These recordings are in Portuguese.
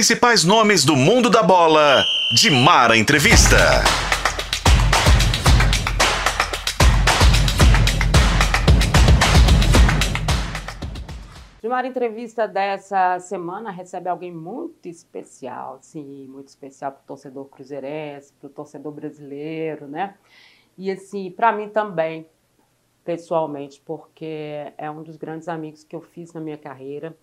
principais nomes do mundo da bola. De Mara Entrevista. De Mara Entrevista dessa semana recebe alguém muito especial, sim, muito especial para o torcedor cruzeirense, para o torcedor brasileiro, né? E assim, para mim também, pessoalmente, porque é um dos grandes amigos que eu fiz na minha carreira.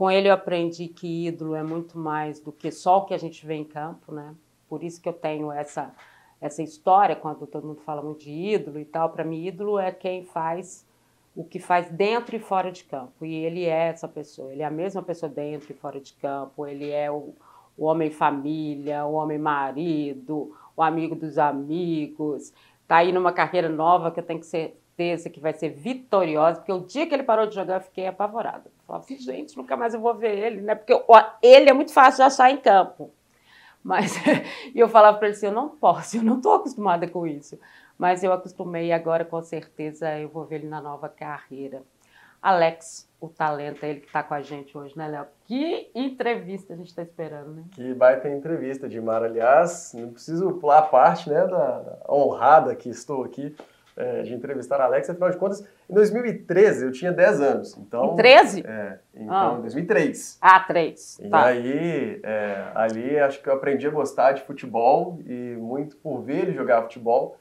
Com ele eu aprendi que ídolo é muito mais do que só o que a gente vê em campo, né? Por isso que eu tenho essa essa história quando todo mundo fala muito de ídolo e tal. Para mim, ídolo é quem faz o que faz dentro e fora de campo. E ele é essa pessoa. Ele é a mesma pessoa dentro e fora de campo. Ele é o, o homem família, o homem marido, o amigo dos amigos. Tá aí numa carreira nova que eu tenho que ser certeza que vai ser vitoriosa, porque o dia que ele parou de jogar eu fiquei apavorada. Eu falava assim, gente, nunca mais eu vou ver ele, né? Porque ele é muito fácil de achar em campo. Mas e eu falava para ele assim, eu não posso, eu não estou acostumada com isso. Mas eu acostumei agora com certeza eu vou ver ele na nova carreira. Alex, o talento, é ele que está com a gente hoje, né, Léo? Que entrevista a gente está esperando, né? Que baita entrevista, Dimar. Aliás, não preciso pular a parte né, da honrada que estou aqui é, de entrevistar a Alex, afinal de contas, em 2013 eu tinha 10 anos. Então, em 13? É, então, Ah. em 2003. Ah, três. E Tá. aí, é, ali acho que eu aprendi a gostar de futebol e muito por ver ele jogar futebol.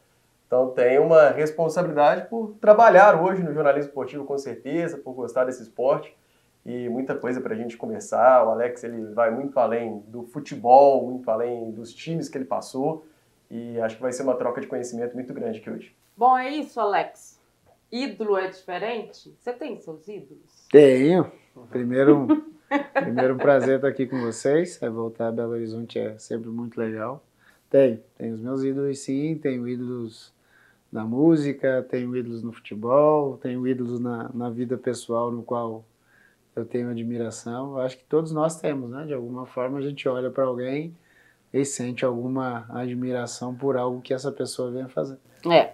Então tenho uma responsabilidade por trabalhar hoje no jornalismo esportivo com certeza, por gostar desse esporte e muita coisa para a gente conversar. O Alex ele vai muito além do futebol, muito além dos times que ele passou e acho que vai ser uma troca de conhecimento muito grande aqui hoje. Bom, é isso, Alex. Ídolo é diferente? Você tem seus ídolos? Tenho. Primeiro, primeiro um prazer estar aqui com vocês. É voltar a Belo Horizonte é sempre muito legal. Tenho, tenho os meus ídolos sim, tenho ídolos na música, tenho ídolos no futebol, tenho ídolos na, na vida pessoal no qual eu tenho admiração. Acho que todos nós temos, né? De alguma forma a gente olha para alguém e sente alguma admiração por algo que essa pessoa vem fazer. É.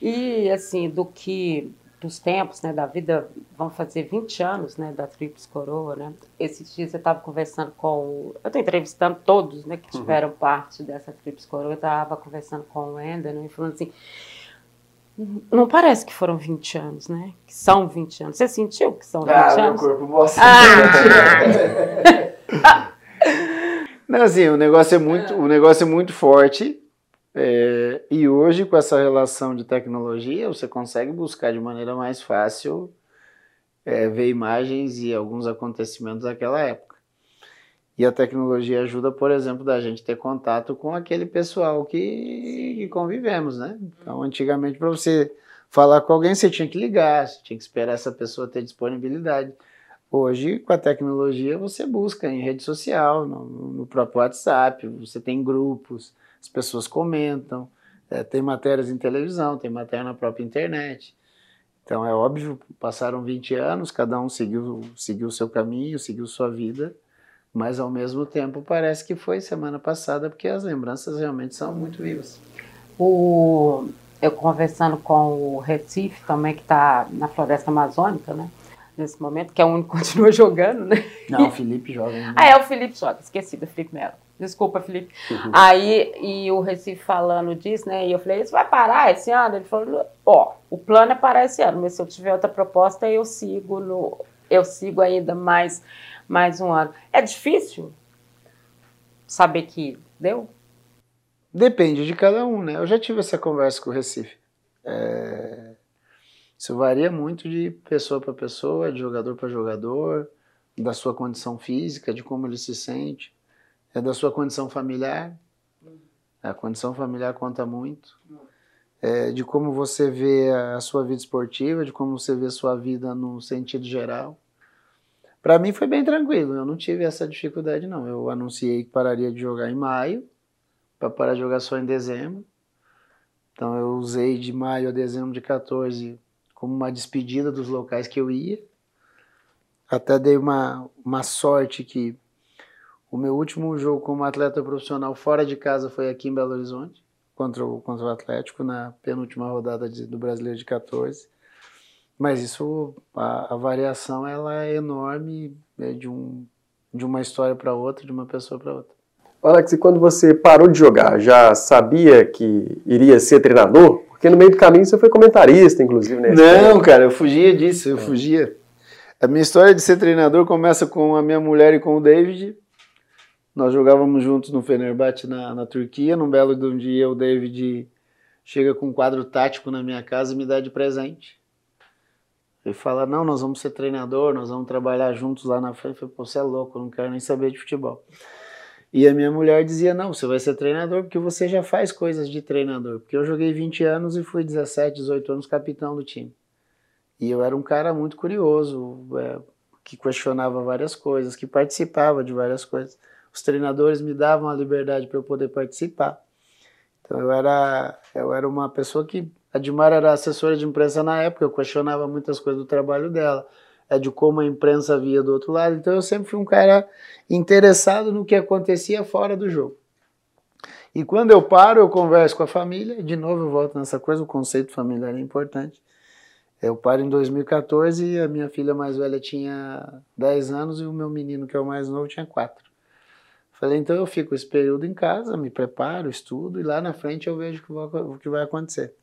E assim, do que dos tempos, né, da vida, vão fazer 20 anos, né, da Tríplice Coroa, né? Esses dias eu estava conversando com, eu estou entrevistando todos, né, que tiveram parte dessa Tríplice Coroa. Eu estava conversando com o Ender, né, e falando assim, não parece que foram 20 anos, né? Que são 20 anos. Você sentiu que são 20 anos? corpo mostra. Ah! Não, assim, o negócio é muito, o negócio é muito forte. é, e hoje, com essa relação de tecnologia, você consegue buscar de maneira mais fácil é, ver imagens e alguns acontecimentos daquela época. E a tecnologia ajuda, por exemplo, da gente ter contato com aquele pessoal que, que convivemos, né? Então, antigamente, para você falar com alguém, você tinha que ligar, você tinha que esperar essa pessoa ter disponibilidade. Hoje, com a tecnologia, você busca em rede social, no, no próprio WhatsApp, você tem grupos, as pessoas comentam, eh, tem matérias em televisão, tem matéria na própria internet. Então, é óbvio, passaram 20 anos, cada um seguiu, seguiu seu caminho, seguiu sua vida, mas ao mesmo tempo parece que foi semana passada, porque as lembranças realmente são muito vivas. O, eu conversando com o Recife também, que está na floresta amazônica, né? Nesse momento, que é o único que continua jogando, né? Não, o Felipe joga ainda. Ah, é o Felipe joga, esqueci do Felipe Melo. Desculpa, Felipe. Aí, e o Recife falando disso, né? E eu falei, isso vai parar esse ano? Ele falou, ó, o plano é parar esse ano, mas se eu tiver outra proposta, eu sigo no. Eu sigo ainda mais, mais um ano. É difícil saber que deu? Depende de cada um, né? Eu já tive essa conversa com o Recife. É, Isso varia muito de pessoa para pessoa, de jogador para jogador, da sua condição física, de como ele se sente, é da sua condição familiar. A condição familiar conta muito. É, de como você vê a sua vida esportiva, de como você vê a sua vida no sentido geral. Para mim foi bem tranquilo, eu não tive essa dificuldade não. Eu anunciei que pararia de jogar em maio, para parar de jogar só em dezembro. Então eu usei de maio a dezembro de 14 como uma despedida dos locais que eu ia. Até dei uma, uma sorte que o meu último jogo como atleta profissional fora de casa foi aqui em Belo Horizonte, contra o, contra o Atlético, na penúltima rodada de- do Brasileiro de 14. Mas isso, a, a variação ela é enorme, é de um de uma história para outra, de uma pessoa para outra. Alex, e quando você parou de jogar, já sabia que iria ser treinador? Porque no meio do caminho você foi comentarista, inclusive, né? Não, cara, eu fugia disso, eu é. fugia. A minha história de ser treinador começa com a minha mulher e com o David. Nós jogávamos juntos no Fenerbahçe na, na Turquia. Num belo de um dia, o David chega com um quadro tático na minha casa e me dá de presente. Ele fala: Não, nós vamos ser treinador, nós vamos trabalhar juntos lá na frente. Eu falei: Pô, você é louco, eu não quero nem saber de futebol. E a minha mulher dizia: Não, você vai ser treinador porque você já faz coisas de treinador. Porque eu joguei 20 anos e fui 17, 18 anos capitão do time. E eu era um cara muito curioso, é, que questionava várias coisas, que participava de várias coisas. Os treinadores me davam a liberdade para eu poder participar. Então eu era, eu era uma pessoa que. A Dilmar era assessora de imprensa na época, eu questionava muitas coisas do trabalho dela é de como a imprensa via do outro lado. Então eu sempre fui um cara interessado no que acontecia fora do jogo. E quando eu paro, eu converso com a família, de novo eu volto nessa coisa, o conceito familiar é importante. Eu paro em 2014 e a minha filha mais velha tinha 10 anos e o meu menino, que é o mais novo, tinha 4. Falei, então eu fico esse período em casa, me preparo, estudo e lá na frente eu vejo o que vai acontecer.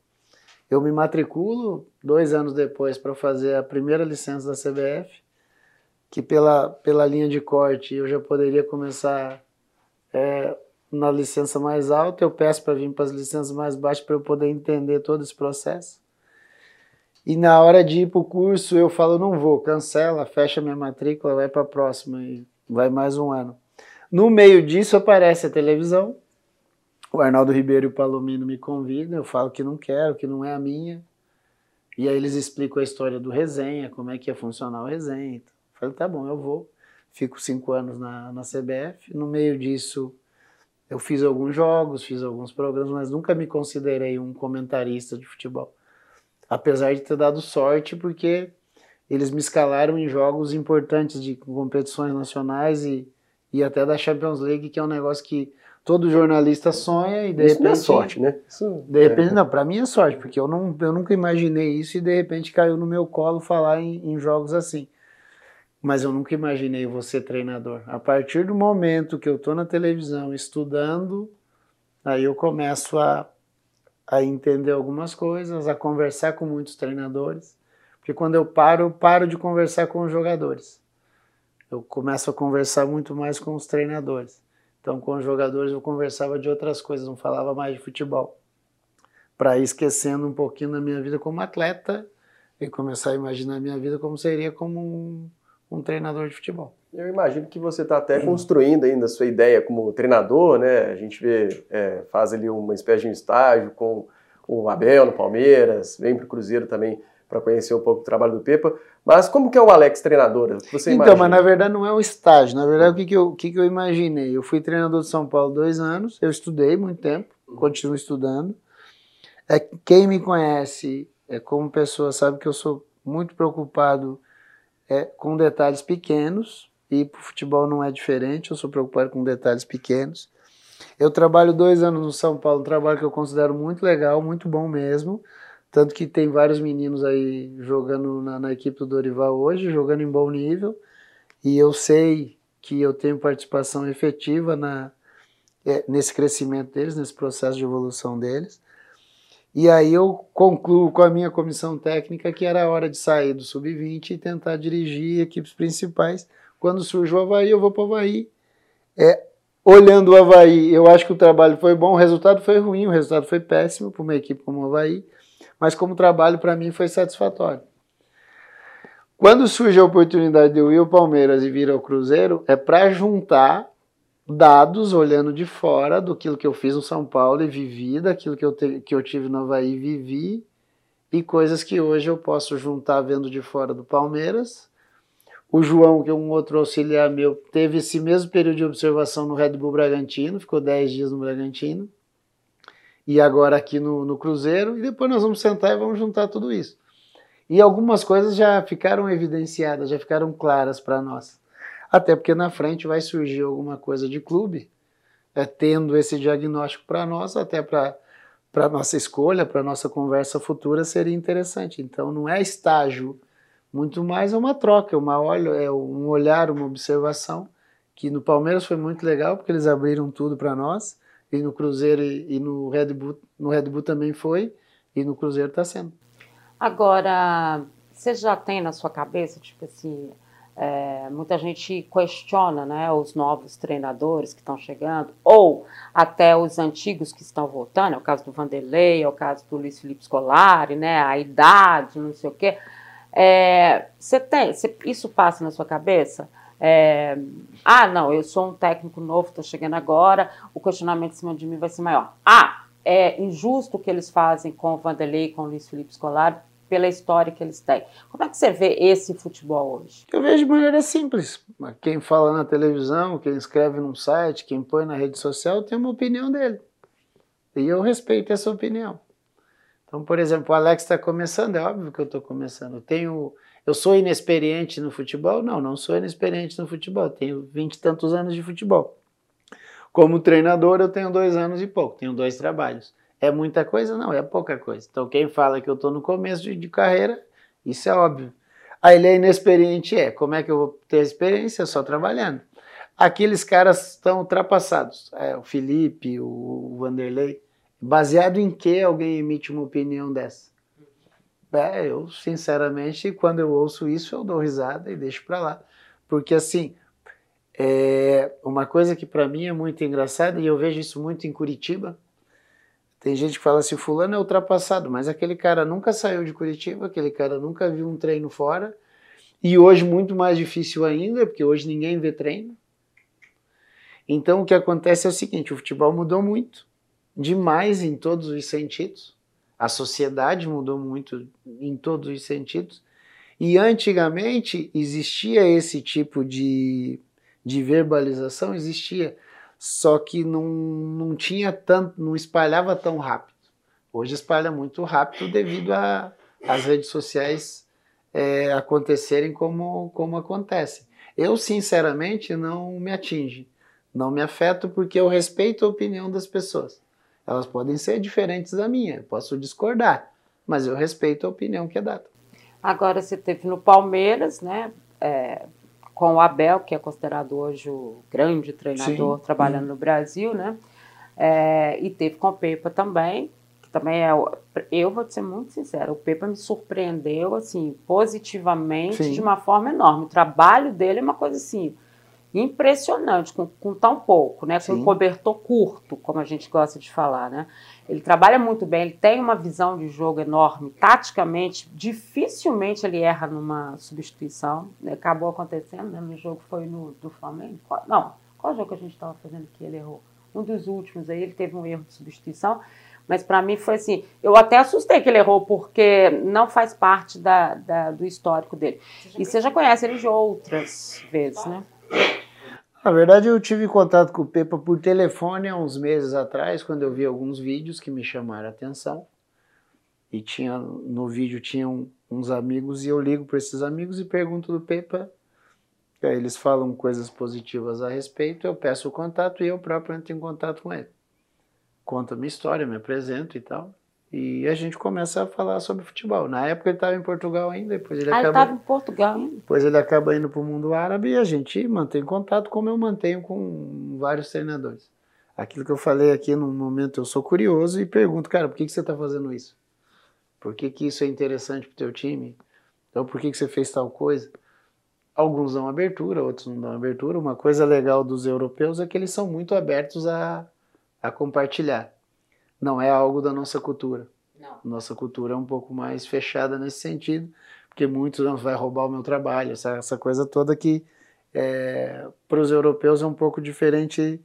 Eu me matriculo dois anos depois para fazer a primeira licença da CBF, que pela, pela linha de corte eu já poderia começar é, na licença mais alta. Eu peço para vir para as licenças mais baixas para eu poder entender todo esse processo. E na hora de ir para o curso, eu falo: não vou, cancela, fecha minha matrícula, vai para a próxima e vai mais um ano. No meio disso aparece a televisão, o Arnaldo Ribeiro e o Palomino me convidam, eu falo que não quero, que não é a minha. E aí eles explicam a história do resenha, como é que ia funcionar o resenha. Então, eu falei, tá bom, eu vou. Fico cinco anos na, na CBF. No meio disso, eu fiz alguns jogos, fiz alguns programas, mas nunca me considerei um comentarista de futebol. Apesar de ter dado sorte, porque eles me escalaram em jogos importantes de competições nacionais e, e até da Champions League, que é um negócio que todo jornalista sonha e de isso repente. Não é sorte, né? Isso de repente, é. não, para mim é sorte, porque eu, não, eu nunca imaginei isso e de repente caiu no meu colo falar em, em jogos assim. Mas eu nunca imaginei você treinador. A partir do momento que eu tô na televisão estudando, aí eu começo a, a entender algumas coisas, a conversar com muitos treinadores. Porque quando eu paro, eu paro de conversar com os jogadores. Eu começo a conversar muito mais com os treinadores. Então, com os jogadores eu conversava de outras coisas, não falava mais de futebol. Para ir esquecendo um pouquinho da minha vida como atleta e começar a imaginar a minha vida como seria como um, um treinador de futebol. Eu imagino que você está até construindo ainda a sua ideia como treinador, né? A gente vê, é, faz ali uma espécie de um estágio com o Abel no Palmeiras, vem para o Cruzeiro também para conhecer um pouco do trabalho do Pepa. Mas como que é o Alex treinador? Você então, mas na verdade não é um estágio. Na verdade, o que, que, eu, o que, que eu imaginei? Eu fui treinador de São Paulo dois anos, eu estudei muito tempo, continuo estudando. É, quem me conhece é, como pessoa sabe que eu sou muito preocupado é, com detalhes pequenos, e para o futebol não é diferente, eu sou preocupado com detalhes pequenos. Eu trabalho dois anos no São Paulo, um trabalho que eu considero muito legal, muito bom mesmo. Tanto que tem vários meninos aí jogando na, na, equipe do Dorival hoje, jogando em bom nível. E eu sei que eu tenho participação efetiva na, é, nesse crescimento deles, nesse processo de evolução deles. E aí eu concluo com a minha comissão técnica que era a hora de sair do sub-20 e tentar dirigir equipes principais. Quando surge o Havaí, eu vou para o Havaí. É, olhando o Havaí, eu acho que o trabalho foi bom, o resultado foi ruim, o resultado foi péssimo para uma equipe como o Havaí mas como trabalho para mim foi satisfatório. Quando surge a oportunidade de eu ir ao Palmeiras e vir ao Cruzeiro, é para juntar dados olhando de fora do que eu fiz no São Paulo e vivi, daquilo que eu, te, que eu tive no Havaí e vivi, e coisas que hoje eu posso juntar vendo de fora do Palmeiras. O João, que é um outro auxiliar meu, teve esse mesmo período de observação no Red Bull Bragantino, ficou 10 dias no Bragantino e agora aqui no, no Cruzeiro, e depois nós vamos sentar e vamos juntar tudo isso. E algumas coisas já ficaram evidenciadas, já ficaram claras para nós. Até porque na frente vai surgir alguma coisa de clube, é, tendo esse diagnóstico para nós, até para para nossa escolha, para nossa conversa futura seria interessante. Então não é estágio, muito mais é uma troca, uma olho, é um olhar, uma observação que no Palmeiras foi muito legal, porque eles abriram tudo para nós, e no Cruzeiro e, no, Red Bull, no Red Bull também foi, e no Cruzeiro está sendo. Agora, você já tem na sua cabeça, tipo assim, é, muita gente questiona né, os novos treinadores que estão chegando, ou até os antigos que estão voltando, é o caso do Vanderlei, é o caso do Luiz Felipe Scolari, né, a idade, não sei o quê. É, você tem, você, isso passa na sua cabeça? É, ah, não, eu sou um técnico novo, estou chegando agora, o questionamento em cima de mim vai ser maior. Ah, é injusto o que eles fazem com o Vanderlei, com o Luiz Felipe Scolari, pela história que eles têm. Como é que você vê esse futebol hoje? Eu vejo de maneira simples. Quem fala na televisão, quem escreve num site, quem põe na rede social, tem uma opinião dele. E eu respeito essa opinião. Então, por exemplo, o Alex está começando, é óbvio que eu estou começando. Eu, tenho, eu sou inexperiente no futebol? Não, não sou inexperiente no futebol. Tenho vinte e tantos anos de futebol. Como treinador, eu tenho dois anos e pouco, tenho dois trabalhos. É muita coisa? Não, é pouca coisa. Então, quem fala que eu estou no começo de, de, carreira, isso é óbvio. Aí ele é inexperiente, é. Como é que eu vou ter experiência? Só trabalhando. Aqueles caras estão ultrapassados. É, o Felipe, o, o Vanderlei. Baseado em que alguém emite uma opinião dessa? É, eu, sinceramente, quando eu ouço isso, eu dou risada e deixo para lá. Porque, assim, é uma coisa que para mim é muito engraçada, e eu vejo isso muito em Curitiba, tem gente que fala assim, fulano é ultrapassado, mas aquele cara nunca saiu de Curitiba, aquele cara nunca viu um treino fora. E hoje muito mais difícil ainda, porque hoje ninguém vê treino. Então o que acontece é o seguinte, o futebol mudou muito, demais em todos os sentidos. A sociedade mudou muito em todos os sentidos. E antigamente existia esse tipo de, de verbalização, existia só que não, não tinha tanto, não espalhava tão rápido. Hoje espalha muito rápido devido às redes sociais é, acontecerem como, como acontece. Eu, sinceramente, não me atinge, não me afeto porque eu respeito a opinião das pessoas. Elas podem ser diferentes da minha, eu posso discordar, mas eu respeito a opinião que é dada. Agora você teve no Palmeiras, né? É, com o Abel, que é considerado hoje o grande treinador Sim. trabalhando no Brasil, né? É, e teve com o Pepa também, que também é. Eu vou te ser muito sincera, o Pepa me surpreendeu, assim, positivamente, Sim. de uma forma enorme. O trabalho dele é uma coisa assim impressionante, com, com tão pouco, né? Com um cobertor curto, como a gente gosta de falar, né? Ele trabalha muito bem, ele tem uma visão de jogo enorme, taticamente, dificilmente ele erra numa substituição. Né? Acabou acontecendo, né? No jogo foi no do Flamengo. Qual, não, qual jogo que a gente estava fazendo que ele errou? Um dos últimos aí, ele teve um erro de substituição. Mas para mim foi assim, eu até assustei que ele errou, porque não faz parte da, da do histórico dele. E você já conhece ele de outras vezes, né? Na verdade, eu tive contato com o Pepa por telefone há uns meses atrás, quando eu vi alguns vídeos que me chamaram a atenção. E tinha no vídeo tinham uns amigos e eu ligo para esses amigos e pergunto do Pepa. Eles falam coisas positivas a respeito, eu peço o contato e eu próprio entro em contato com ele. Conto a minha história, me apresento e tal. E a gente começa a falar sobre futebol. Na época ele estava em Portugal ainda, depois ele ah, acaba. estava em Portugal ainda. Depois ele acaba indo para o mundo árabe e a gente mantém contato, como eu mantenho com vários treinadores. Aquilo que eu falei aqui no momento, eu sou curioso e pergunto, cara, por que, que você está fazendo isso? Por que, que isso é interessante para o teu time? Então, por que, que você fez tal coisa? Alguns dão abertura, outros não dão abertura. Uma coisa legal dos europeus é que eles são muito abertos a, a compartilhar não é algo da nossa cultura. Não. Nossa cultura é um pouco mais fechada nesse sentido, porque muitos não vai roubar o meu trabalho, essa, essa coisa toda que é, para os europeus é um pouco diferente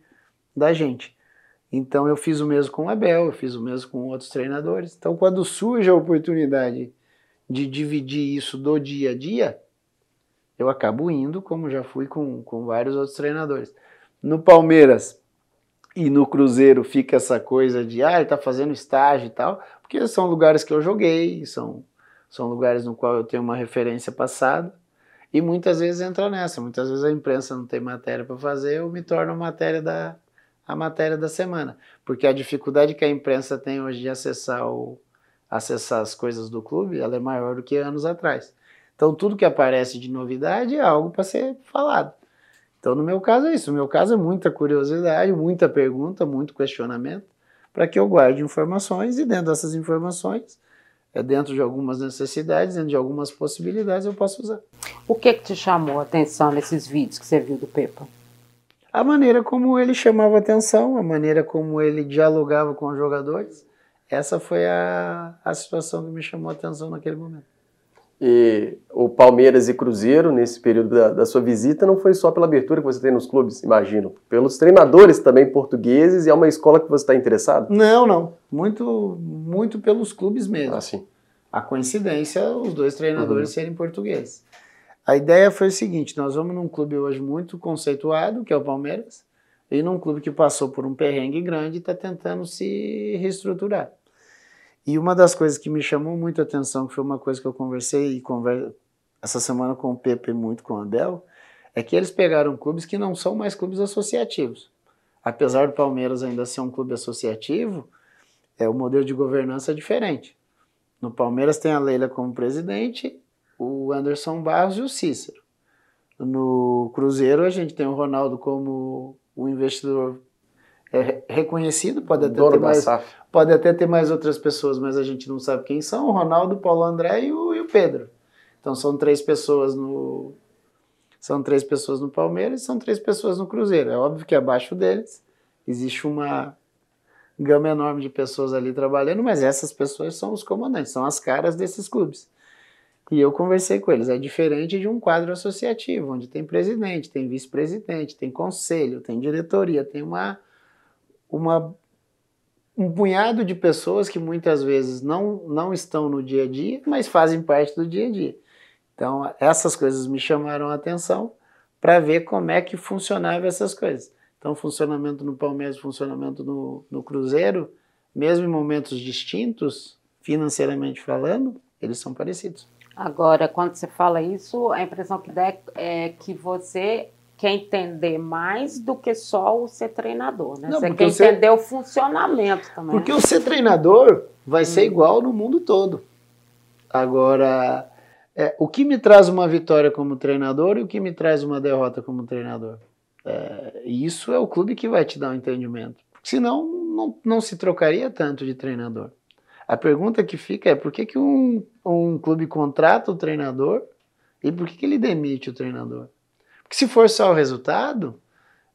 da gente. Então eu fiz o mesmo com o Abel, eu fiz o mesmo com outros treinadores. Então quando surge a oportunidade de dividir isso do dia a dia, eu acabo indo, como já fui com, com vários outros treinadores. No Palmeiras, e no Cruzeiro fica essa coisa de, ah, ele tá fazendo estágio e tal, porque são lugares que eu joguei, são, são lugares no qual eu tenho uma referência passada, e muitas vezes entra nessa, muitas vezes a imprensa não tem matéria para fazer, eu me torno a matéria da, a matéria da semana, porque a dificuldade que a imprensa tem hoje de acessar, o, acessar as coisas do clube, ela é maior do que anos atrás. Então tudo que aparece de novidade é algo para ser falado. Então, no meu caso é isso. No meu caso é muita curiosidade, muita pergunta, muito questionamento, para que eu guarde informações e dentro dessas informações, é dentro de algumas necessidades, dentro de algumas possibilidades, eu posso usar. O que, que te chamou a atenção nesses vídeos que você viu do Pepa? A maneira como ele chamava atenção, a maneira como ele dialogava com os jogadores, essa foi a, a situação que me chamou a atenção naquele momento. E o Palmeiras e Cruzeiro, nesse período da, da, sua visita, não foi só pela abertura que você tem nos clubes, imagino. Pelos treinadores também portugueses e é uma escola que você está interessado? Não, não. Muito, muito pelos clubes mesmo. Ah, sim. A coincidência, os dois treinadores uhum. serem portugueses. A ideia foi o seguinte: nós vamos num clube hoje muito conceituado, que é o Palmeiras, e num clube que passou por um perrengue grande e está tentando se reestruturar. E uma das coisas que me chamou muito a atenção, que foi uma coisa que eu conversei e conver... essa semana com o Pepe muito com o Abel, é que eles pegaram clubes que não são mais clubes associativos. Apesar do Palmeiras ainda ser um clube associativo, é o modelo de governança é diferente. No Palmeiras tem a Leila como presidente, o Anderson Barros e o Cícero. No Cruzeiro a gente tem o Ronaldo como o investidor é reconhecido, pode até, ter mais, pode até ter mais outras pessoas, mas a gente não sabe quem são, o Ronaldo, o Paulo André e o, e o Pedro. Então são três pessoas no são três pessoas no Palmeiras e são três pessoas no Cruzeiro. É óbvio que abaixo deles existe uma gama enorme de pessoas ali trabalhando, mas essas pessoas são os comandantes, são as caras desses clubes. E eu conversei com eles. É diferente de um quadro associativo, onde tem presidente, tem vice-presidente, tem conselho, tem diretoria, tem uma uma, um punhado de pessoas que muitas vezes não, não estão no dia a dia, mas fazem parte do dia a dia. Então, essas coisas me chamaram a atenção para ver como é que funcionava essas coisas. Então, funcionamento no Palmeiras, funcionamento no, no Cruzeiro, mesmo em momentos distintos, financeiramente falando, eles são parecidos. Agora, quando você fala isso, a impressão que dá é que você quer entender mais do que só o ser treinador, né? Não, você quer ser... entender o funcionamento também. Porque o ser treinador vai hum. ser igual no mundo todo. Agora, é, o que me traz uma vitória como treinador e o que me traz uma derrota como treinador? É, isso é o clube que vai te dar o um entendimento. Senão, não, não se trocaria tanto de treinador. A pergunta que fica é por que, que um, um clube contrata o treinador e por que, que ele demite o treinador? Porque se for só o resultado,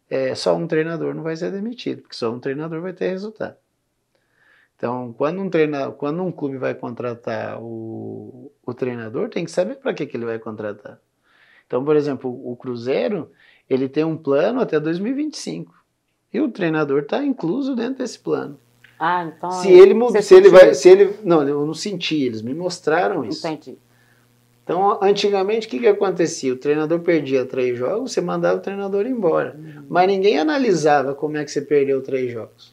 é, só um treinador não vai ser demitido, porque só um treinador vai ter resultado. Então, quando um, treina, quando um clube vai contratar o, o treinador, tem que saber para que, que ele vai contratar. Então, por exemplo, o Cruzeiro, ele tem um plano até 2025. E o treinador está incluso dentro desse plano. Ah, então. Se ele, se ele vai. Se ele, não, eu não senti, eles me mostraram isso. Entendi. Então, antigamente, o que, que acontecia? O treinador perdia três jogos, você mandava o treinador embora. Uhum. Mas ninguém analisava como é que você perdeu três jogos.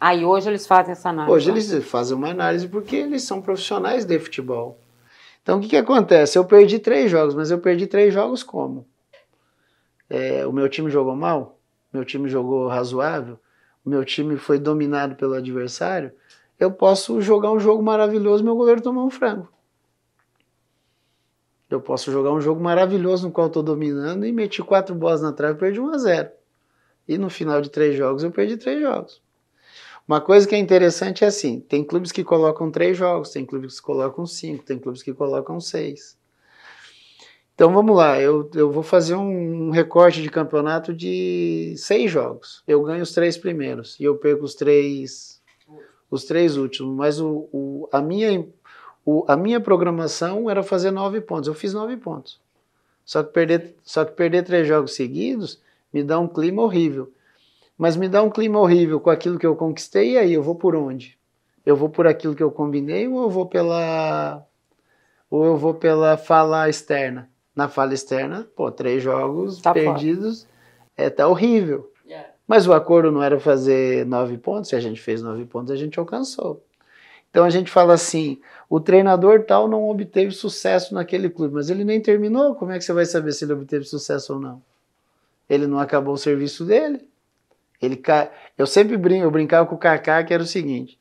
Aí hoje eles fazem essa análise. Hoje eles fazem uma análise porque eles são profissionais de futebol. Então, o que, que acontece? Eu perdi três jogos, mas eu perdi três jogos como? É, o meu time jogou mal? Meu time jogou razoável? O meu time foi dominado pelo adversário? Eu posso jogar um jogo maravilhoso e meu goleiro tomar um frango. Eu posso jogar um jogo maravilhoso no qual estou dominando e meti quatro bolas na trave e perdi 1 a 0 E no final de três jogos eu perdi três jogos. Uma coisa que é interessante é assim: tem clubes que colocam três jogos, tem clubes que colocam cinco, tem clubes que colocam seis. Então vamos lá, eu, eu vou fazer um, recorte de campeonato de seis jogos. Eu ganho os três primeiros e eu perco os três, os três últimos. Mas o, o, a minha o, a minha programação era fazer nove pontos. Eu fiz nove pontos. Só que, perder, só que perder três jogos seguidos me dá um clima horrível. Mas me dá um clima horrível com aquilo que eu conquistei, e aí eu vou por onde? Eu vou por aquilo que eu combinei ou eu vou pela ou eu vou pela fala externa? Na fala externa, pô, três jogos tá perdidos, fora. é tá horrível. Yeah. Mas o acordo não era fazer nove pontos, se a gente fez nove pontos, a gente alcançou. Então a gente fala assim: o treinador tal não obteve sucesso naquele clube, mas ele nem terminou. Como é que você vai saber se ele obteve sucesso ou não? Ele não acabou o serviço dele. Ele. Eu sempre brinco, eu brincava com o Kaká que era o seguinte: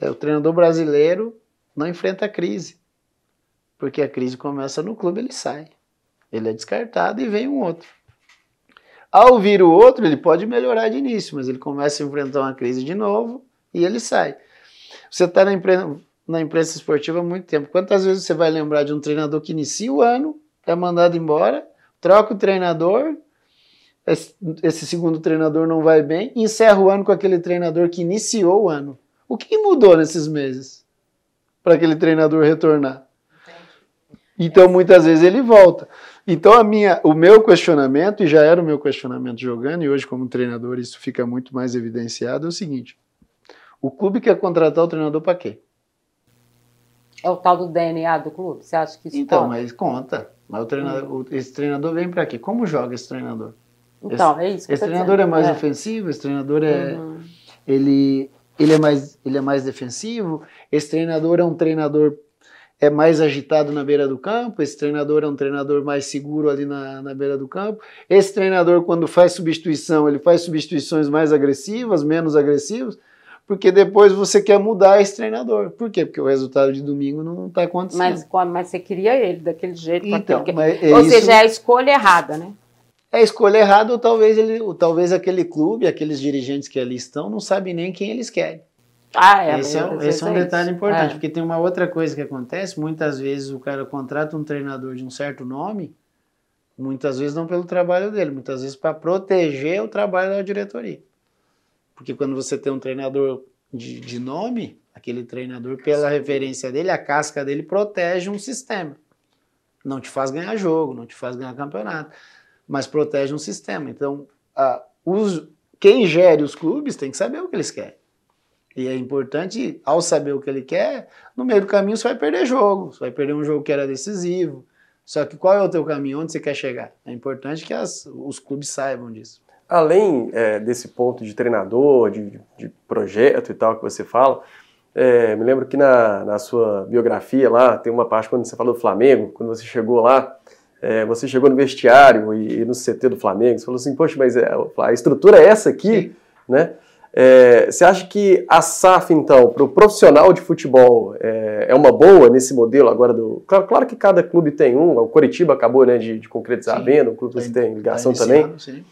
é, o treinador brasileiro não enfrenta a crise, porque a crise começa no clube, ele sai, ele é descartado e vem um outro. Ao vir o outro, ele pode melhorar de início, mas ele começa a enfrentar uma crise de novo e ele sai. Você está na, impre... na imprensa esportiva há muito tempo. Quantas vezes você vai lembrar de um treinador que inicia o ano, é mandado embora, troca o treinador, esse, esse segundo treinador não vai bem, encerra o ano com aquele treinador que iniciou o ano. O que mudou nesses meses para aquele treinador retornar? Então muitas vezes ele volta. Então a minha, o meu questionamento, e já era o meu questionamento jogando, e hoje como treinador isso fica muito mais evidenciado, é o seguinte: o clube quer contratar o treinador para quê? É o tal do DNA do clube? Você acha que isso Então, conta? mas conta. Mas o treinador, o- esse treinador vem para quê? Como joga esse treinador? Então, é isso Esse treinador dizendo. é mais ofensivo, esse treinador é Uhum. ele ele é mais ele é mais defensivo, esse treinador é um treinador é mais agitado na beira do campo, esse treinador é um treinador mais seguro ali na, na beira do campo. Esse treinador, quando faz substituição, ele faz substituições mais agressivas, menos agressivas, porque depois você quer mudar esse treinador. Por quê? Porque o resultado de domingo não está acontecendo. Mas, mas você queria ele daquele jeito. então, mas é Ou isso- seja, é a escolha errada, né? é a escolha errada ou talvez, ele, ou talvez aquele clube, aqueles dirigentes que ali estão, não sabem nem quem eles querem. Ah, é. esse é, esse é um isso. detalhe importante, É. porque tem uma outra coisa que acontece, muitas vezes o cara contrata um treinador de um certo nome, muitas vezes não pelo trabalho dele, muitas vezes para proteger o trabalho da diretoria. Porque quando você tem um treinador de, de nome, aquele treinador, pela referência dele, a casca dele protege um sistema. Não te faz ganhar jogo, não te faz ganhar campeonato, mas protege um sistema. Então, a- os, quem gere os clubes tem que saber o que eles querem. E é importante, ao saber o que ele quer, no meio do caminho você vai perder jogo, você vai perder um jogo que era decisivo. Só que qual é o teu caminho? Onde você quer chegar? É importante que as- os clubes saibam disso. Além é, desse ponto de treinador, de, de projeto e tal que você fala, é, me lembro que na, na sua biografia lá, tem uma parte quando você falou do Flamengo, quando você chegou lá, é, você chegou no vestiário e, e no CT do Flamengo, você falou assim, poxa, mas é, a estrutura é essa aqui, né? É, você acha que a SAF, então, para o profissional de futebol, é, é uma boa nesse modelo agora do. Claro, claro que cada clube tem um, o Coritiba acabou né, de, de concretizar Sim. a venda, o clube Tá in- tem ligação Tá também. sim.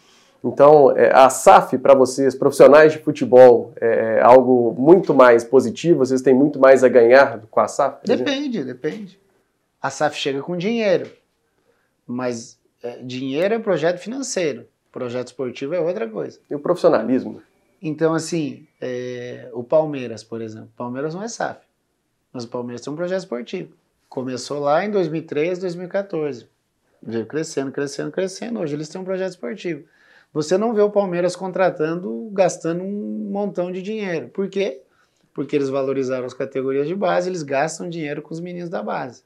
Então, é, a SAF para vocês, profissionais de futebol, é, é algo muito mais positivo? Vocês têm muito mais a ganhar com a SAF? exemplo? Depende, depende. A SAF chega com dinheiro, mas é, dinheiro é projeto financeiro, projeto esportivo é outra coisa. E o profissionalismo? Então, assim, é, o Palmeiras, por exemplo. O Palmeiras não é SAF, mas o Palmeiras tem um projeto esportivo. Começou lá em 2013, 2014. Veio crescendo, crescendo, crescendo. Hoje eles têm um projeto esportivo. Você não vê o Palmeiras contratando, gastando um montão de dinheiro. Por quê? Porque eles valorizaram as categorias de base, eles gastam dinheiro com os meninos da base.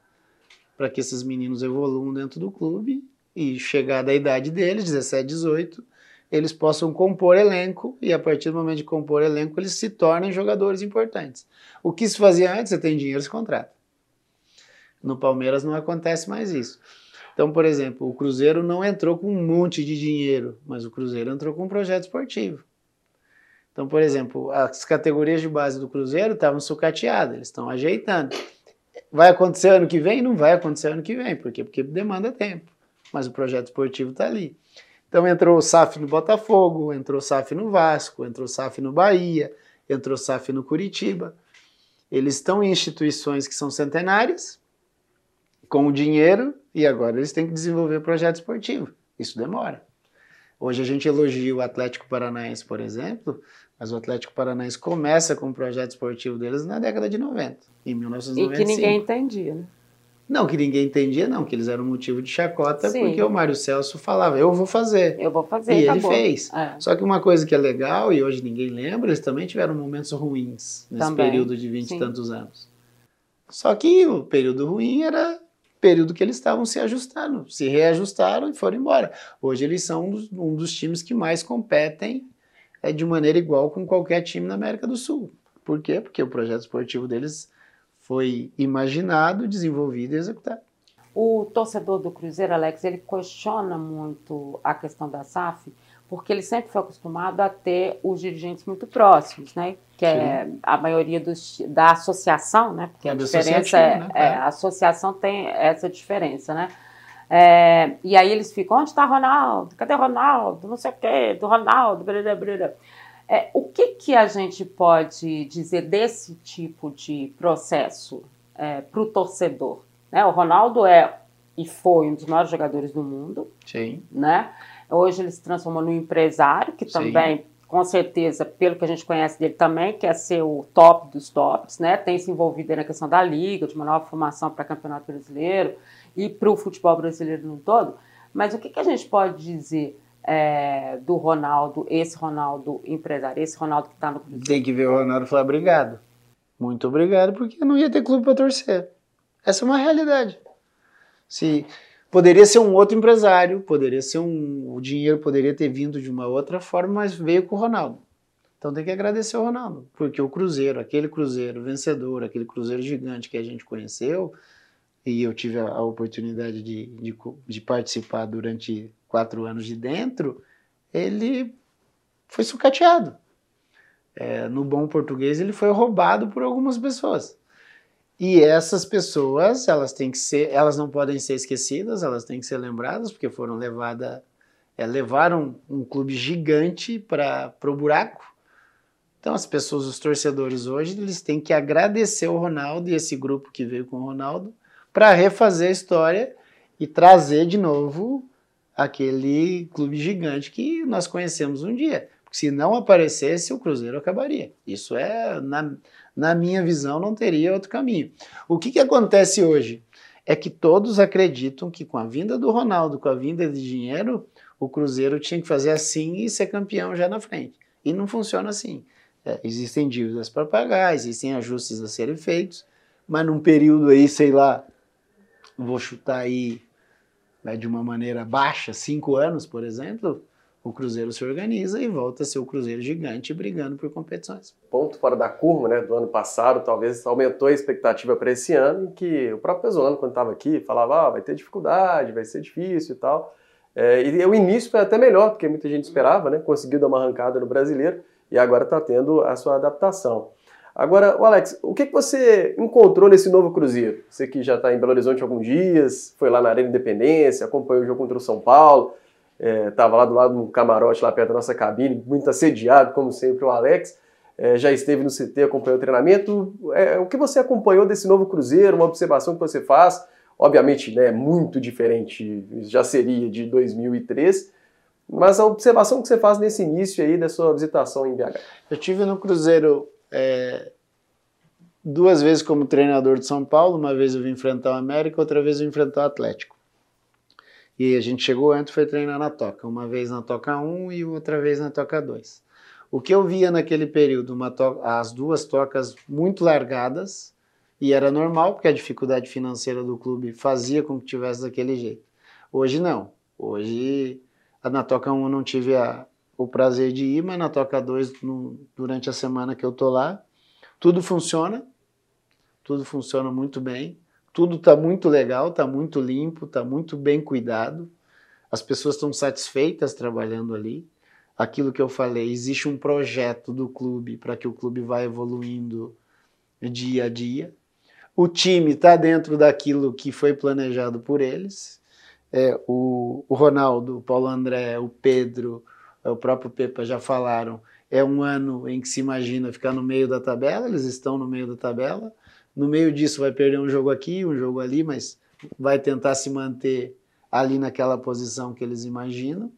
Para que esses meninos evoluam dentro do clube e chegar da idade deles, 17, 18, eles possam compor elenco e a partir do momento de compor elenco eles se tornem jogadores importantes. O que se fazia antes, você tem dinheiro, se contrata. No Palmeiras não acontece mais isso. Então, por exemplo, o Cruzeiro não entrou com um monte de dinheiro, mas o Cruzeiro entrou com um projeto esportivo. Então, por exemplo, as categorias de base do Cruzeiro estavam sucateadas, eles estão ajeitando. Vai acontecer ano que vem? Não vai acontecer ano que vem. Por quê? Porque demanda tempo. Mas o projeto esportivo está ali. Então entrou o SAF no Botafogo, entrou o SAF no Vasco, entrou o SAF no Bahia, entrou o SAF no Curitiba. Eles estão em instituições que são centenárias, com o dinheiro, e agora eles têm que desenvolver projeto esportivo. Isso demora. Hoje a gente elogia o Atlético Paranaense, por exemplo, mas o Atlético Paranaense começa com o projeto esportivo deles na década de 90, em E 1995. que ninguém entendia, né? Não, que ninguém entendia, não, que eles eram motivo de chacota, Sim. porque o Mário Celso falava, eu vou fazer. Eu vou fazer, E ele acabou. fez. É. Só que uma coisa que é legal, e hoje ninguém lembra, eles também tiveram momentos ruins nesse Também, período de 20 sim. e tantos anos. Só que o período ruim era período que eles estavam se ajustando, se reajustaram e foram embora. Hoje eles são um dos, um dos times que mais competem é, de maneira igual com qualquer time na América do Sul. Por quê? Porque o projeto esportivo deles foi imaginado, desenvolvido e executado. O torcedor do Cruzeiro, Alex, ele questiona muito a questão da SAF, porque ele sempre foi acostumado a ter os dirigentes muito próximos, né? Que é a maioria dos, da associação, né? Porque É a diferença é, né? é, Claro. a associação tem essa diferença, né? É, e aí eles ficam, onde está Ronaldo? Cadê Ronaldo? Não sei o quê, do Ronaldo, blá, blá, blá. É, o que, que a gente pode dizer desse tipo de processo é, para o torcedor? Né? O Ronaldo é e foi um dos maiores jogadores do mundo. Sim. Né? Hoje ele se transformou num empresário, que também, Sim. com certeza, pelo que a gente conhece dele, também quer ser o top dos tops, né? Tem se envolvido na questão da liga, de uma nova formação para o Campeonato Brasileiro e para o futebol brasileiro no todo. Mas o que, que a gente pode dizer é, do Ronaldo, esse Ronaldo empresário, esse Ronaldo que está no clube? Tem que ver o Ronaldo falar obrigado. Muito obrigado, porque não ia ter clube para torcer. Essa é uma realidade. Se poderia ser um outro empresário, poderia ser um, o dinheiro poderia ter vindo de uma outra forma, mas veio com o Ronaldo. Então tem que agradecer o Ronaldo, porque o Cruzeiro, aquele Cruzeiro vencedor, aquele Cruzeiro gigante que a gente conheceu, e eu tive a, a oportunidade de, de, de, participar durante quatro anos de dentro, ele foi sucateado. É, no bom português, ele foi roubado por algumas pessoas. E essas pessoas, elas têm que ser, elas não podem ser esquecidas, elas têm que ser lembradas, porque foram levadas, é, levaram um clube gigante para o buraco. Então as pessoas, os torcedores hoje, eles têm que agradecer o Ronaldo e esse grupo que veio com o Ronaldo, para refazer a história e trazer de novo aquele clube gigante que nós conhecemos um dia. Porque se não aparecesse, o Cruzeiro acabaria. Isso é, na, na minha visão, não teria outro caminho. O que, que acontece hoje? É que todos acreditam que com a vinda do Ronaldo, com a vinda de dinheiro, o Cruzeiro tinha que fazer assim e ser campeão já na frente. E não funciona assim. É, existem dívidas para pagar, existem ajustes a serem feitos, mas num período aí, sei lá, vou chutar aí né, de uma maneira baixa, cinco anos, por exemplo, o Cruzeiro se organiza e volta a ser o Cruzeiro gigante brigando por competições. Ponto fora da curva, né, do ano passado, talvez aumentou a expectativa para esse ano, em que o próprio Pesolano, quando estava aqui, falava, ah, vai ter dificuldade, vai ser difícil e tal. É, e o início foi até melhor, porque muita gente esperava, né, conseguiu dar uma arrancada no brasileiro e agora está tendo a sua adaptação. Agora, o Alex, o que, que você encontrou nesse novo Cruzeiro? Você que já está em Belo Horizonte há alguns dias, foi lá na Arena Independência, acompanhou o jogo contra o São Paulo, estava é, lá do lado do camarote, lá perto da nossa cabine, muito assediado, como sempre, o Alex. É, já esteve no CT, acompanhou o treinamento. É, o que você acompanhou desse novo Cruzeiro, uma observação que você faz? Obviamente, né, muito diferente, já seria de 2003, mas a observação que você faz nesse início aí da sua visitação em BH. Eu tive no Cruzeiro é, duas vezes como treinador de São Paulo, uma vez eu vim enfrentar o América, outra vez eu enfrentar o Atlético. E a gente chegou antes foi treinar na Toca, uma vez na Toca 1 e outra vez na Toca 2. O que eu via naquele período, as duas tocas muito largadas, e era normal, porque a dificuldade financeira do clube fazia com que tivesse daquele jeito. Hoje não. Hoje, na Toca 1 eu não tive a, o prazer de ir, mas na Toca 2, no, durante a semana que eu tô lá, tudo funciona, tudo funciona muito bem, tudo está muito legal, está muito limpo, está muito bem cuidado, as pessoas estão satisfeitas trabalhando ali. Aquilo que eu falei, existe um projeto do clube para que o clube vá evoluindo dia a dia. O time está dentro daquilo que foi planejado por eles. É, o, o Ronaldo, o Paulo André, o Pedro, é, o próprio Pepa já falaram, é um ano em que se imagina ficar no meio da tabela, eles estão no meio da tabela. No meio disso vai perder um jogo aqui, um jogo ali, mas vai tentar se manter ali naquela posição que eles imaginam.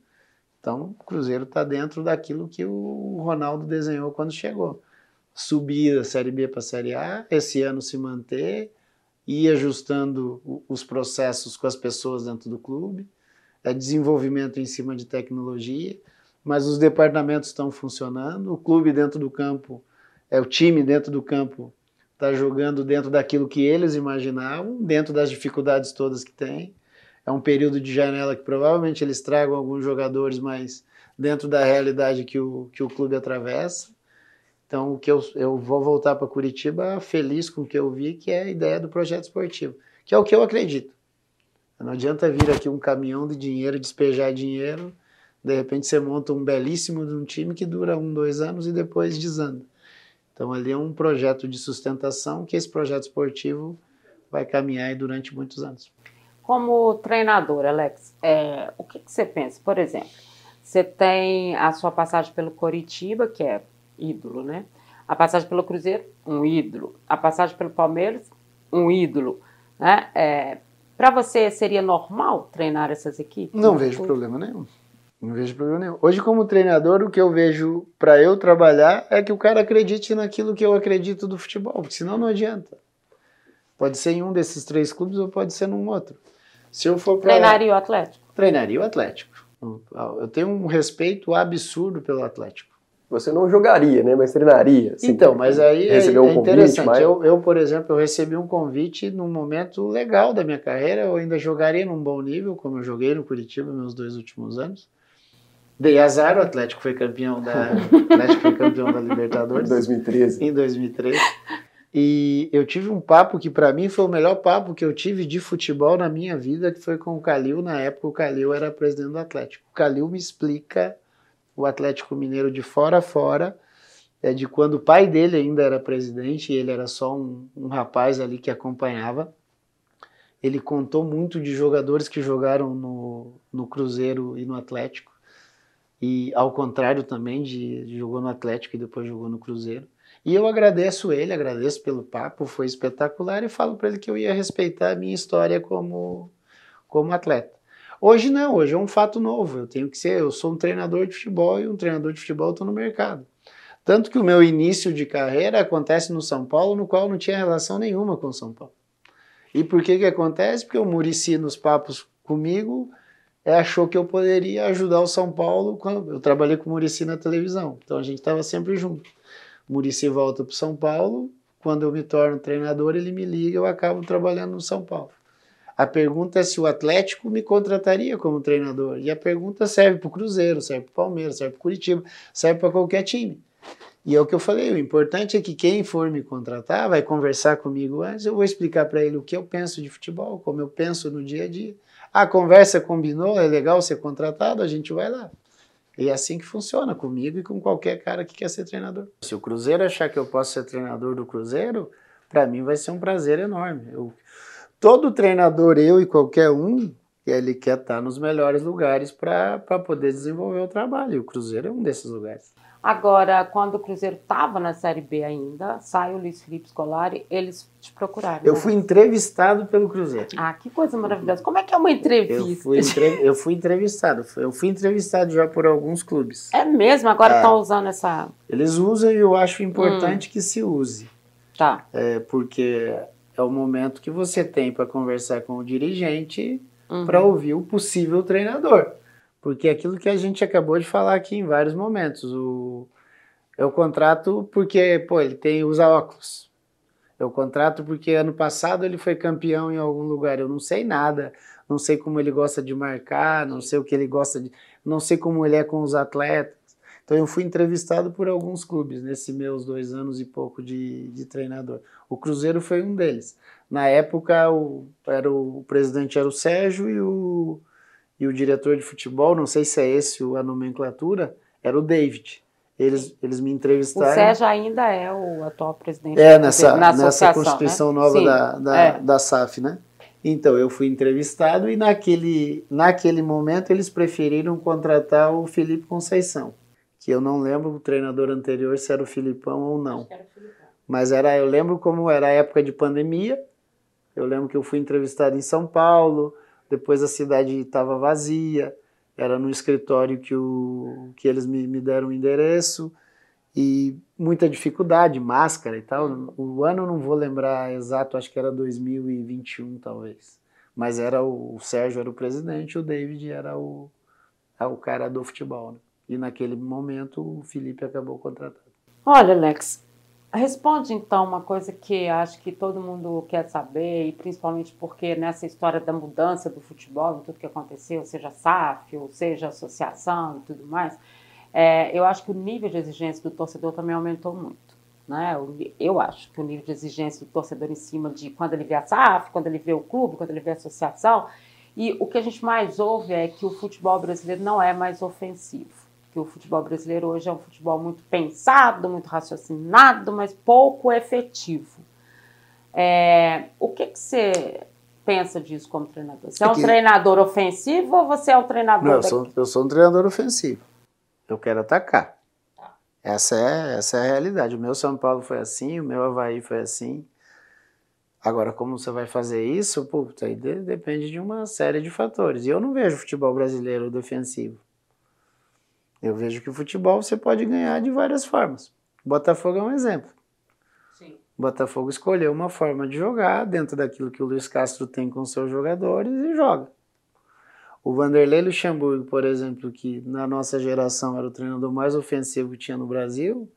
Então, o Cruzeiro está dentro daquilo que o Ronaldo desenhou quando chegou. Subir da Série B para a Série A, esse ano se manter, ir ajustando os processos com as pessoas dentro do clube, é desenvolvimento em cima de tecnologia mas os departamentos estão funcionando, o clube dentro do campo, é o time dentro do campo está jogando dentro daquilo que eles imaginavam, dentro das dificuldades todas que tem. É um período de janela que provavelmente eles tragam alguns jogadores, mas dentro da realidade que o, que o clube atravessa. Então, o que eu, eu vou voltar para Curitiba feliz com o que eu vi, que é a ideia do projeto esportivo, que é o que eu acredito. Não adianta vir aqui um caminhão de dinheiro, despejar dinheiro de repente você monta um belíssimo de um time que dura um, dois anos e depois desanda. Então ali é um projeto de sustentação que esse projeto esportivo vai caminhar durante muitos anos. como treinador, Alex, é, o que, que você pensa? Por exemplo, você tem a sua passagem pelo Coritiba, que é ídolo, né? A passagem pelo Cruzeiro, um ídolo. A passagem pelo Palmeiras, um ídolo. Né? É, Para você, seria normal treinar essas equipes? Não vejo problema nenhum. Não vejo problema nenhum. Hoje, como treinador, o que eu vejo para eu trabalhar é que o cara acredite naquilo que eu acredito do futebol, porque senão não adianta. Pode ser em um desses três clubes ou pode ser num outro. Se eu for pra... Treinaria o Atlético? Treinaria o Atlético. Eu tenho um respeito absurdo pelo Atlético. Você não jogaria, né? Mas treinaria. Assim, então, mas aí é, um é interessante. Mas... Eu, eu, por exemplo, eu recebi um convite num momento legal da minha carreira. Eu ainda jogaria num bom nível, como eu joguei no Curitiba meus dois últimos anos. Dei azar, o Atlético foi campeão da, Atlético foi campeão da Libertadores. Em 2013. Em 2013. E eu tive um papo que para mim foi o melhor papo que eu tive de futebol na minha vida, que foi com o Calil. Na época o Calil era presidente do Atlético. O Calil me explica o Atlético Mineiro de fora a fora, é de quando o pai dele ainda era presidente e ele era só um, um rapaz ali que acompanhava. Ele contou muito de jogadores que jogaram no, no Cruzeiro e no Atlético. E ao contrário também, de, jogou no Atlético e depois jogou no Cruzeiro. E eu agradeço ele, agradeço pelo papo, foi espetacular e falo para ele que eu ia respeitar a minha história como, como atleta. Hoje não, hoje é um fato novo. Eu tenho que ser, eu sou um treinador de futebol e um treinador de futebol estou no mercado. Tanto que o meu início de carreira acontece no São Paulo, no qual não tinha relação nenhuma com o São Paulo. E por que que acontece? Porque o Murici nos papos comigo achou que eu poderia ajudar o São Paulo quando eu trabalhei com o Murici na televisão. Então a gente estava sempre junto. Murici volta para São Paulo, quando eu me torno treinador, ele me liga, eu acabo trabalhando no São Paulo. A pergunta é se o Atlético me contrataria como treinador. E a pergunta serve para o Cruzeiro, serve para o Palmeiras, serve para o Curitiba, serve para qualquer time. E é o que eu falei, o importante é que quem for me contratar vai conversar comigo antes, eu vou explicar para ele o que eu penso de futebol, como eu penso no dia a dia. A conversa combinou, é legal ser contratado, a gente vai lá. E é assim que funciona comigo e com qualquer cara que quer ser treinador. Se o Cruzeiro achar que eu posso ser treinador do Cruzeiro, para mim vai ser um prazer enorme. Eu, todo treinador, eu e qualquer um, ele quer estar nos melhores lugares para poder desenvolver o trabalho. E o Cruzeiro é um desses lugares. Agora, quando o Cruzeiro estava na Série B ainda, sai o Luiz Felipe Scolari, eles te procuraram. Eu né? fui entrevistado pelo Cruzeiro. Ah, que coisa maravilhosa. Como é que é uma entrevista? Eu fui, entre... eu fui entrevistado. Eu fui entrevistado já por alguns clubes. É mesmo? Agora estão é. usando essa... Eles usam e eu acho importante hum. que se use. Tá. É, porque é o momento que você tem para conversar com o dirigente uhum. para ouvir o possível treinador. Porque é aquilo que a gente acabou de falar aqui em vários momentos, o, eu contrato porque, pô, ele tem usa óculos. Eu contrato porque ano passado ele foi campeão em algum lugar. Eu não sei nada, não sei como ele gosta de marcar, não sei o que ele gosta de, não sei como ele é com os atletas. Então eu fui entrevistado por alguns clubes nesses meus dois anos e pouco de, de treinador. O Cruzeiro foi um deles. Na época o, era o, o presidente era o Sérgio e o e o diretor de futebol, não sei se é esse a nomenclatura, era o David. Eles, eles me entrevistaram. O Sérgio ainda é o atual presidente. É, nessa, na nessa Constituição né? nova da, da, é. da SAF, né? Então, eu fui entrevistado e naquele, naquele momento eles preferiram contratar o Felipe Conceição, que eu não lembro o treinador anterior se era o Filipão ou não. Acho que era o Filipão. Mas era, eu lembro como era a época de pandemia, eu lembro que eu fui entrevistado em São Paulo, depois a cidade estava vazia, era no escritório que, o, que eles me, me deram o endereço e muita dificuldade, máscara e tal. O ano não vou lembrar exato, acho que era 2021 talvez. Mas era o, o Sérgio era o presidente, o David era o, o cara do futebol. Né? E naquele momento o Felipe acabou contratando. Olha, Alex, Responde então uma coisa que acho que todo mundo quer saber, e principalmente porque nessa história da mudança do futebol, em tudo que aconteceu, seja SAF, ou seja associação e tudo mais, é, eu acho que o nível de exigência do torcedor também aumentou muito. Né? Eu acho que o nível de exigência do torcedor em cima de quando ele vê a SAF, quando ele vê o clube, quando ele vê a associação, e o que a gente mais ouve é que o futebol brasileiro não é mais ofensivo que o futebol brasileiro hoje é um futebol muito pensado, muito raciocinado, mas pouco efetivo. É, o que, que você pensa disso como treinador? Você é um que... treinador ofensivo ou você é um treinador. Não, eu sou, eu sou um treinador ofensivo. Eu quero atacar. Tá. Essa, é, essa é a realidade. O meu São Paulo foi assim, o meu Havaí foi assim. Agora, como você vai fazer isso? Pô, aí depende de uma série de fatores. E eu não vejo futebol brasileiro defensivo. Eu vejo que o futebol você pode ganhar de várias formas. Botafogo é um exemplo. Sim. O Botafogo escolheu uma forma de jogar dentro daquilo que o Luiz Castro tem com seus jogadores e joga. O Vanderlei Luxemburgo, por exemplo, que na nossa geração era o treinador mais ofensivo que tinha no Brasil,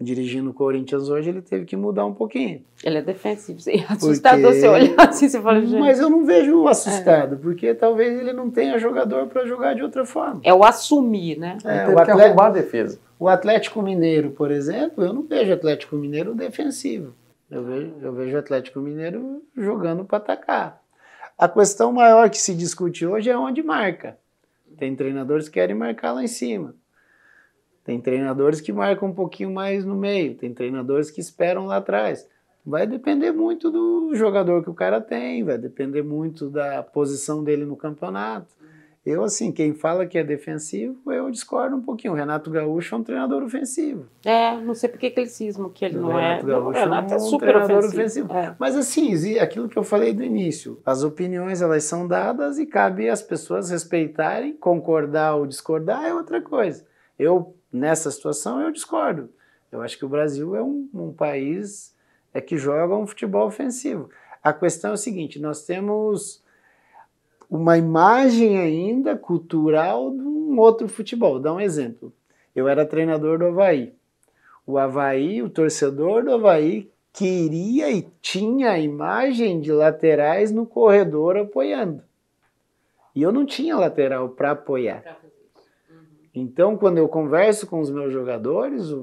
dirigindo o Corinthians hoje, ele teve que mudar um pouquinho. Ele é defensivo, sim. assustador porque... você olhar assim, você fala, gente. Mas eu não vejo assustado, é. porque talvez ele não tenha jogador para jogar de outra forma. É o assumir, né? É, ele o Atlético, que arrumar a defesa. O Atlético Mineiro, por exemplo, eu não vejo Atlético Mineiro defensivo. Eu vejo, eu vejo o Atlético Mineiro jogando para atacar. A questão maior que se discute hoje é onde marca. Tem treinadores que querem marcar lá em cima. Tem treinadores que marcam um pouquinho mais no meio, tem treinadores que esperam lá atrás. Vai depender muito do jogador que o cara tem, vai depender muito da posição dele no campeonato. Eu, assim, quem fala que é defensivo, eu discordo um pouquinho. O Renato Gaúcho é um treinador ofensivo. É, não sei por que aquele cismo que ele o não Renato é. Gaúcho o Renato é, um é super treinador ofensivo. ofensivo. É. Mas, assim, aquilo que eu falei do início, as opiniões elas são dadas e cabe às pessoas respeitarem, concordar ou discordar é outra coisa. Eu Nessa situação, eu discordo. Eu acho que o Brasil é um, um país é que joga um futebol ofensivo. A questão é o seguinte: nós temos uma imagem ainda cultural de um outro futebol. Vou dar um exemplo. Eu era treinador do Havaí. O Havaí, o torcedor do Havaí, queria e tinha a imagem de laterais no corredor apoiando. E eu não tinha lateral para apoiar. Então, quando eu converso com os meus jogadores,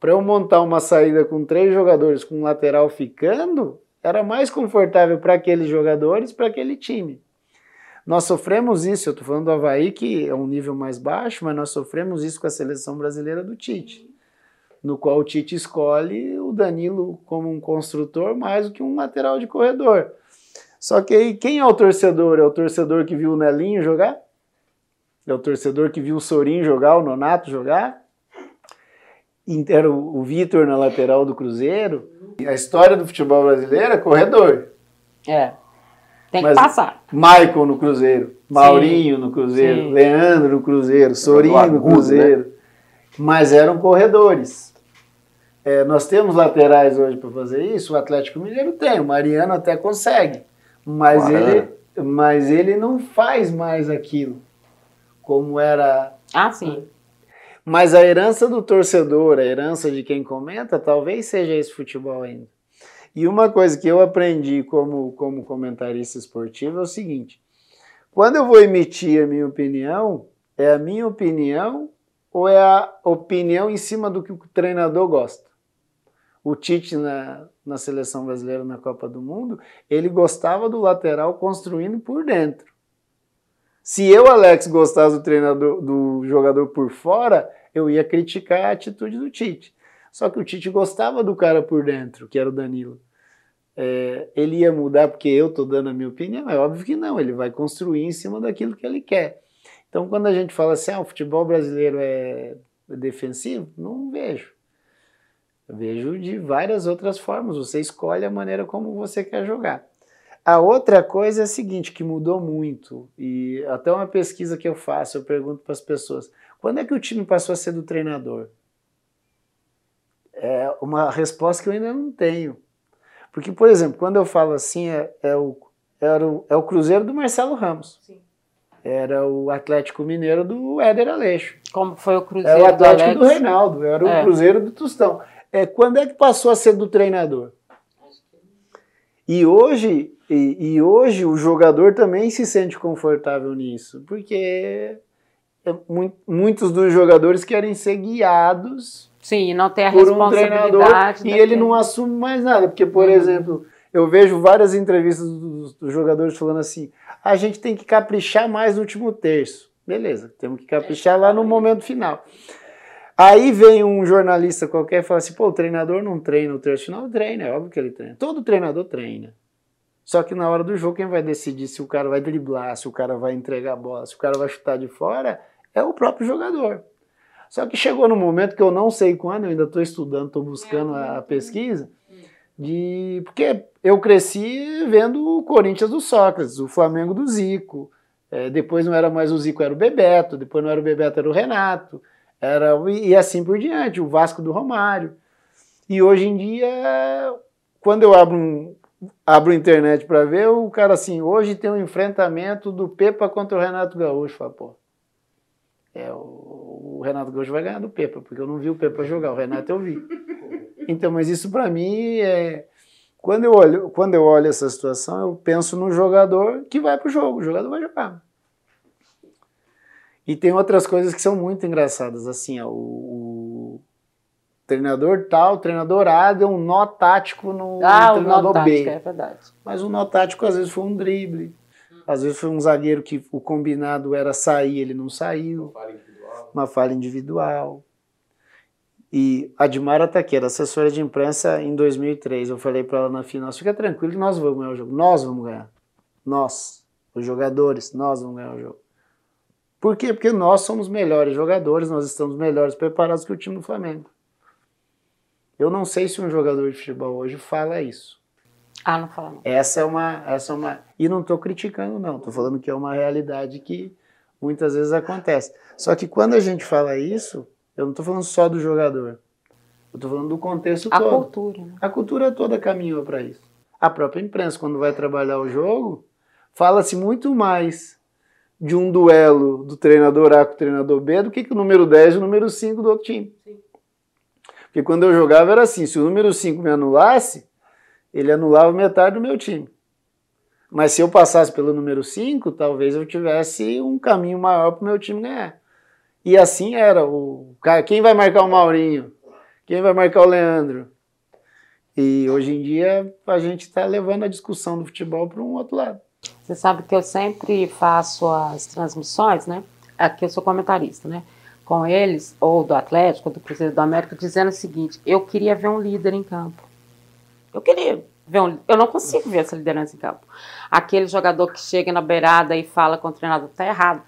para eu montar uma saída com três jogadores, com um lateral ficando, era mais confortável para aqueles jogadores, para aquele time. Nós sofremos isso, eu estou falando do Havaí, que é um nível mais baixo, mas nós sofremos isso com a seleção brasileira do Tite, no qual o Tite escolhe o Danilo como um construtor mais do que um lateral de corredor. Só que aí, quem é o torcedor? É o torcedor que viu o Nelinho jogar? É o torcedor que viu o Sorin jogar, o Nonato jogar. Era o Vitor na lateral do Cruzeiro. A história do futebol brasileiro é corredor. É. Tem Mas que passar. Michael no Cruzeiro, Maurinho Sim. no Cruzeiro, Sim. Leandro no Cruzeiro, Sorin no Cruzeiro. Né? Mas eram corredores. É, nós temos laterais hoje para fazer isso, o Atlético Mineiro tem, o Mariano até consegue. Mas, ele, mas ele não faz mais aquilo como era. Ah, sim. Mas a herança do torcedor, a herança de quem comenta, talvez seja esse futebol ainda. E uma coisa que eu aprendi como, como comentarista esportivo é o seguinte: quando eu vou emitir a minha opinião, é a minha opinião ou é a opinião em cima do que o treinador gosta? O Tite na, na seleção brasileira na Copa do Mundo, ele gostava do lateral construindo por dentro. Se eu, Alex, gostasse do treinador, do jogador por fora, eu ia criticar a atitude do Tite. Só que o Tite gostava do cara por dentro, que era o Danilo. É, ele ia mudar porque eu estou dando a minha opinião? É óbvio que não, ele vai construir em cima daquilo que ele quer. Então, quando a gente fala assim, ah, o futebol brasileiro é defensivo, não vejo. Eu vejo de várias outras formas. Você escolhe a maneira como você quer jogar. A outra coisa é a seguinte, que mudou muito, e até uma pesquisa que eu faço, eu pergunto para as pessoas, quando é que o time passou a ser do treinador? É uma resposta que eu ainda não tenho. Porque, por exemplo, quando eu falo assim, é, é o, era o, é o Cruzeiro do Marcelo Ramos. Sim. Era o Atlético Mineiro do Éder Aleixo. Como foi o Cruzeiro É o Atlético do, do Reinaldo, era é. o Cruzeiro do Tostão. É, quando é que passou a ser do treinador? E hoje e, e, hoje o jogador também se sente confortável nisso, porque é muitos dos jogadores querem ser guiados Sim, não tem a por um treinador e ele não assume mais nada, porque por uhum. exemplo, eu vejo várias entrevistas dos, dos, jogadores falando assim: a gente tem que caprichar mais no último terço. Beleza, temos que caprichar lá no momento final. Aí vem um jornalista qualquer e fala assim: pô, o treinador não treina o terço final, treina, é óbvio que ele treina. Todo treinador treina. Só que na hora do jogo, quem vai decidir se o cara vai driblar, se o cara vai entregar a bola, se o cara vai chutar de fora, é o próprio jogador. Só que chegou no momento que eu não sei quando, eu ainda estou estudando, estou buscando a pesquisa, de porque eu cresci vendo o Corinthians do Sócrates, o Flamengo do Zico. É, depois não era mais o Zico, era o Bebeto. Depois não era o Bebeto, era o Renato. Era, e assim por diante, o Vasco do Romário. E hoje em dia, quando eu abro, um, abro a internet para ver, o cara assim, hoje tem um enfrentamento do Pepa contra o Renato Gaúcho. Fala, pô, é, o, o Renato Gaúcho vai ganhar do Pepa, porque eu não vi o Pepa jogar, o Renato eu vi. Então, mas isso para mim é. Quando eu, olho, quando eu olho essa situação, eu penso no jogador que vai pro jogo, o jogador vai jogar. E tem outras coisas que são muito engraçadas, assim, ó, o, o treinador tal, o treinador A deu um nó tático no, ah, no treinador o nó B. Tático, é verdade. Mas o nó tático às vezes foi um drible, às vezes foi um zagueiro que o combinado era sair, ele não saiu. Falha individual. Uma falha individual. E a Dimara tá aqui, era assessora de imprensa em 2003. Eu falei para ela na final: fica tranquilo que nós vamos ganhar o jogo. Nós vamos ganhar. Nós, os jogadores, nós vamos ganhar o jogo. Por quê? Porque nós somos melhores jogadores, nós estamos melhores preparados que o time do Flamengo. Eu não sei se um jogador de futebol hoje fala isso. Ah, não fala não. Essa é uma, essa é uma, e não estou criticando não, estou falando que é uma realidade que muitas vezes acontece. Só que quando a gente fala isso, eu não estou falando só do jogador, eu estou falando do contexto A todo. cultura, né? A cultura toda caminhou para isso. A própria imprensa, quando vai trabalhar o jogo, fala-se muito mais de um duelo do treinador A com o treinador B do que com o número 10 e o número 5 do outro time. Porque quando eu jogava era assim, se o número 5 me anulasse, ele anulava metade do meu time. Mas se eu passasse pelo número 5, talvez eu tivesse um caminho maior para o meu time ganhar. E assim era. O cara, quem vai marcar o Maurinho? Quem vai marcar o Leandro? E hoje em dia a gente está levando a discussão do futebol para um outro lado. Você sabe que eu sempre faço as transmissões, né? Aqui eu sou comentarista, né? Com eles, ou do Atlético, ou do Cruzeiro da América, dizendo o seguinte: eu queria ver um líder em campo. Eu queria ver um. Eu não consigo ver essa liderança em campo. Aquele jogador que chega na beirada e fala com o treinador, tá errado.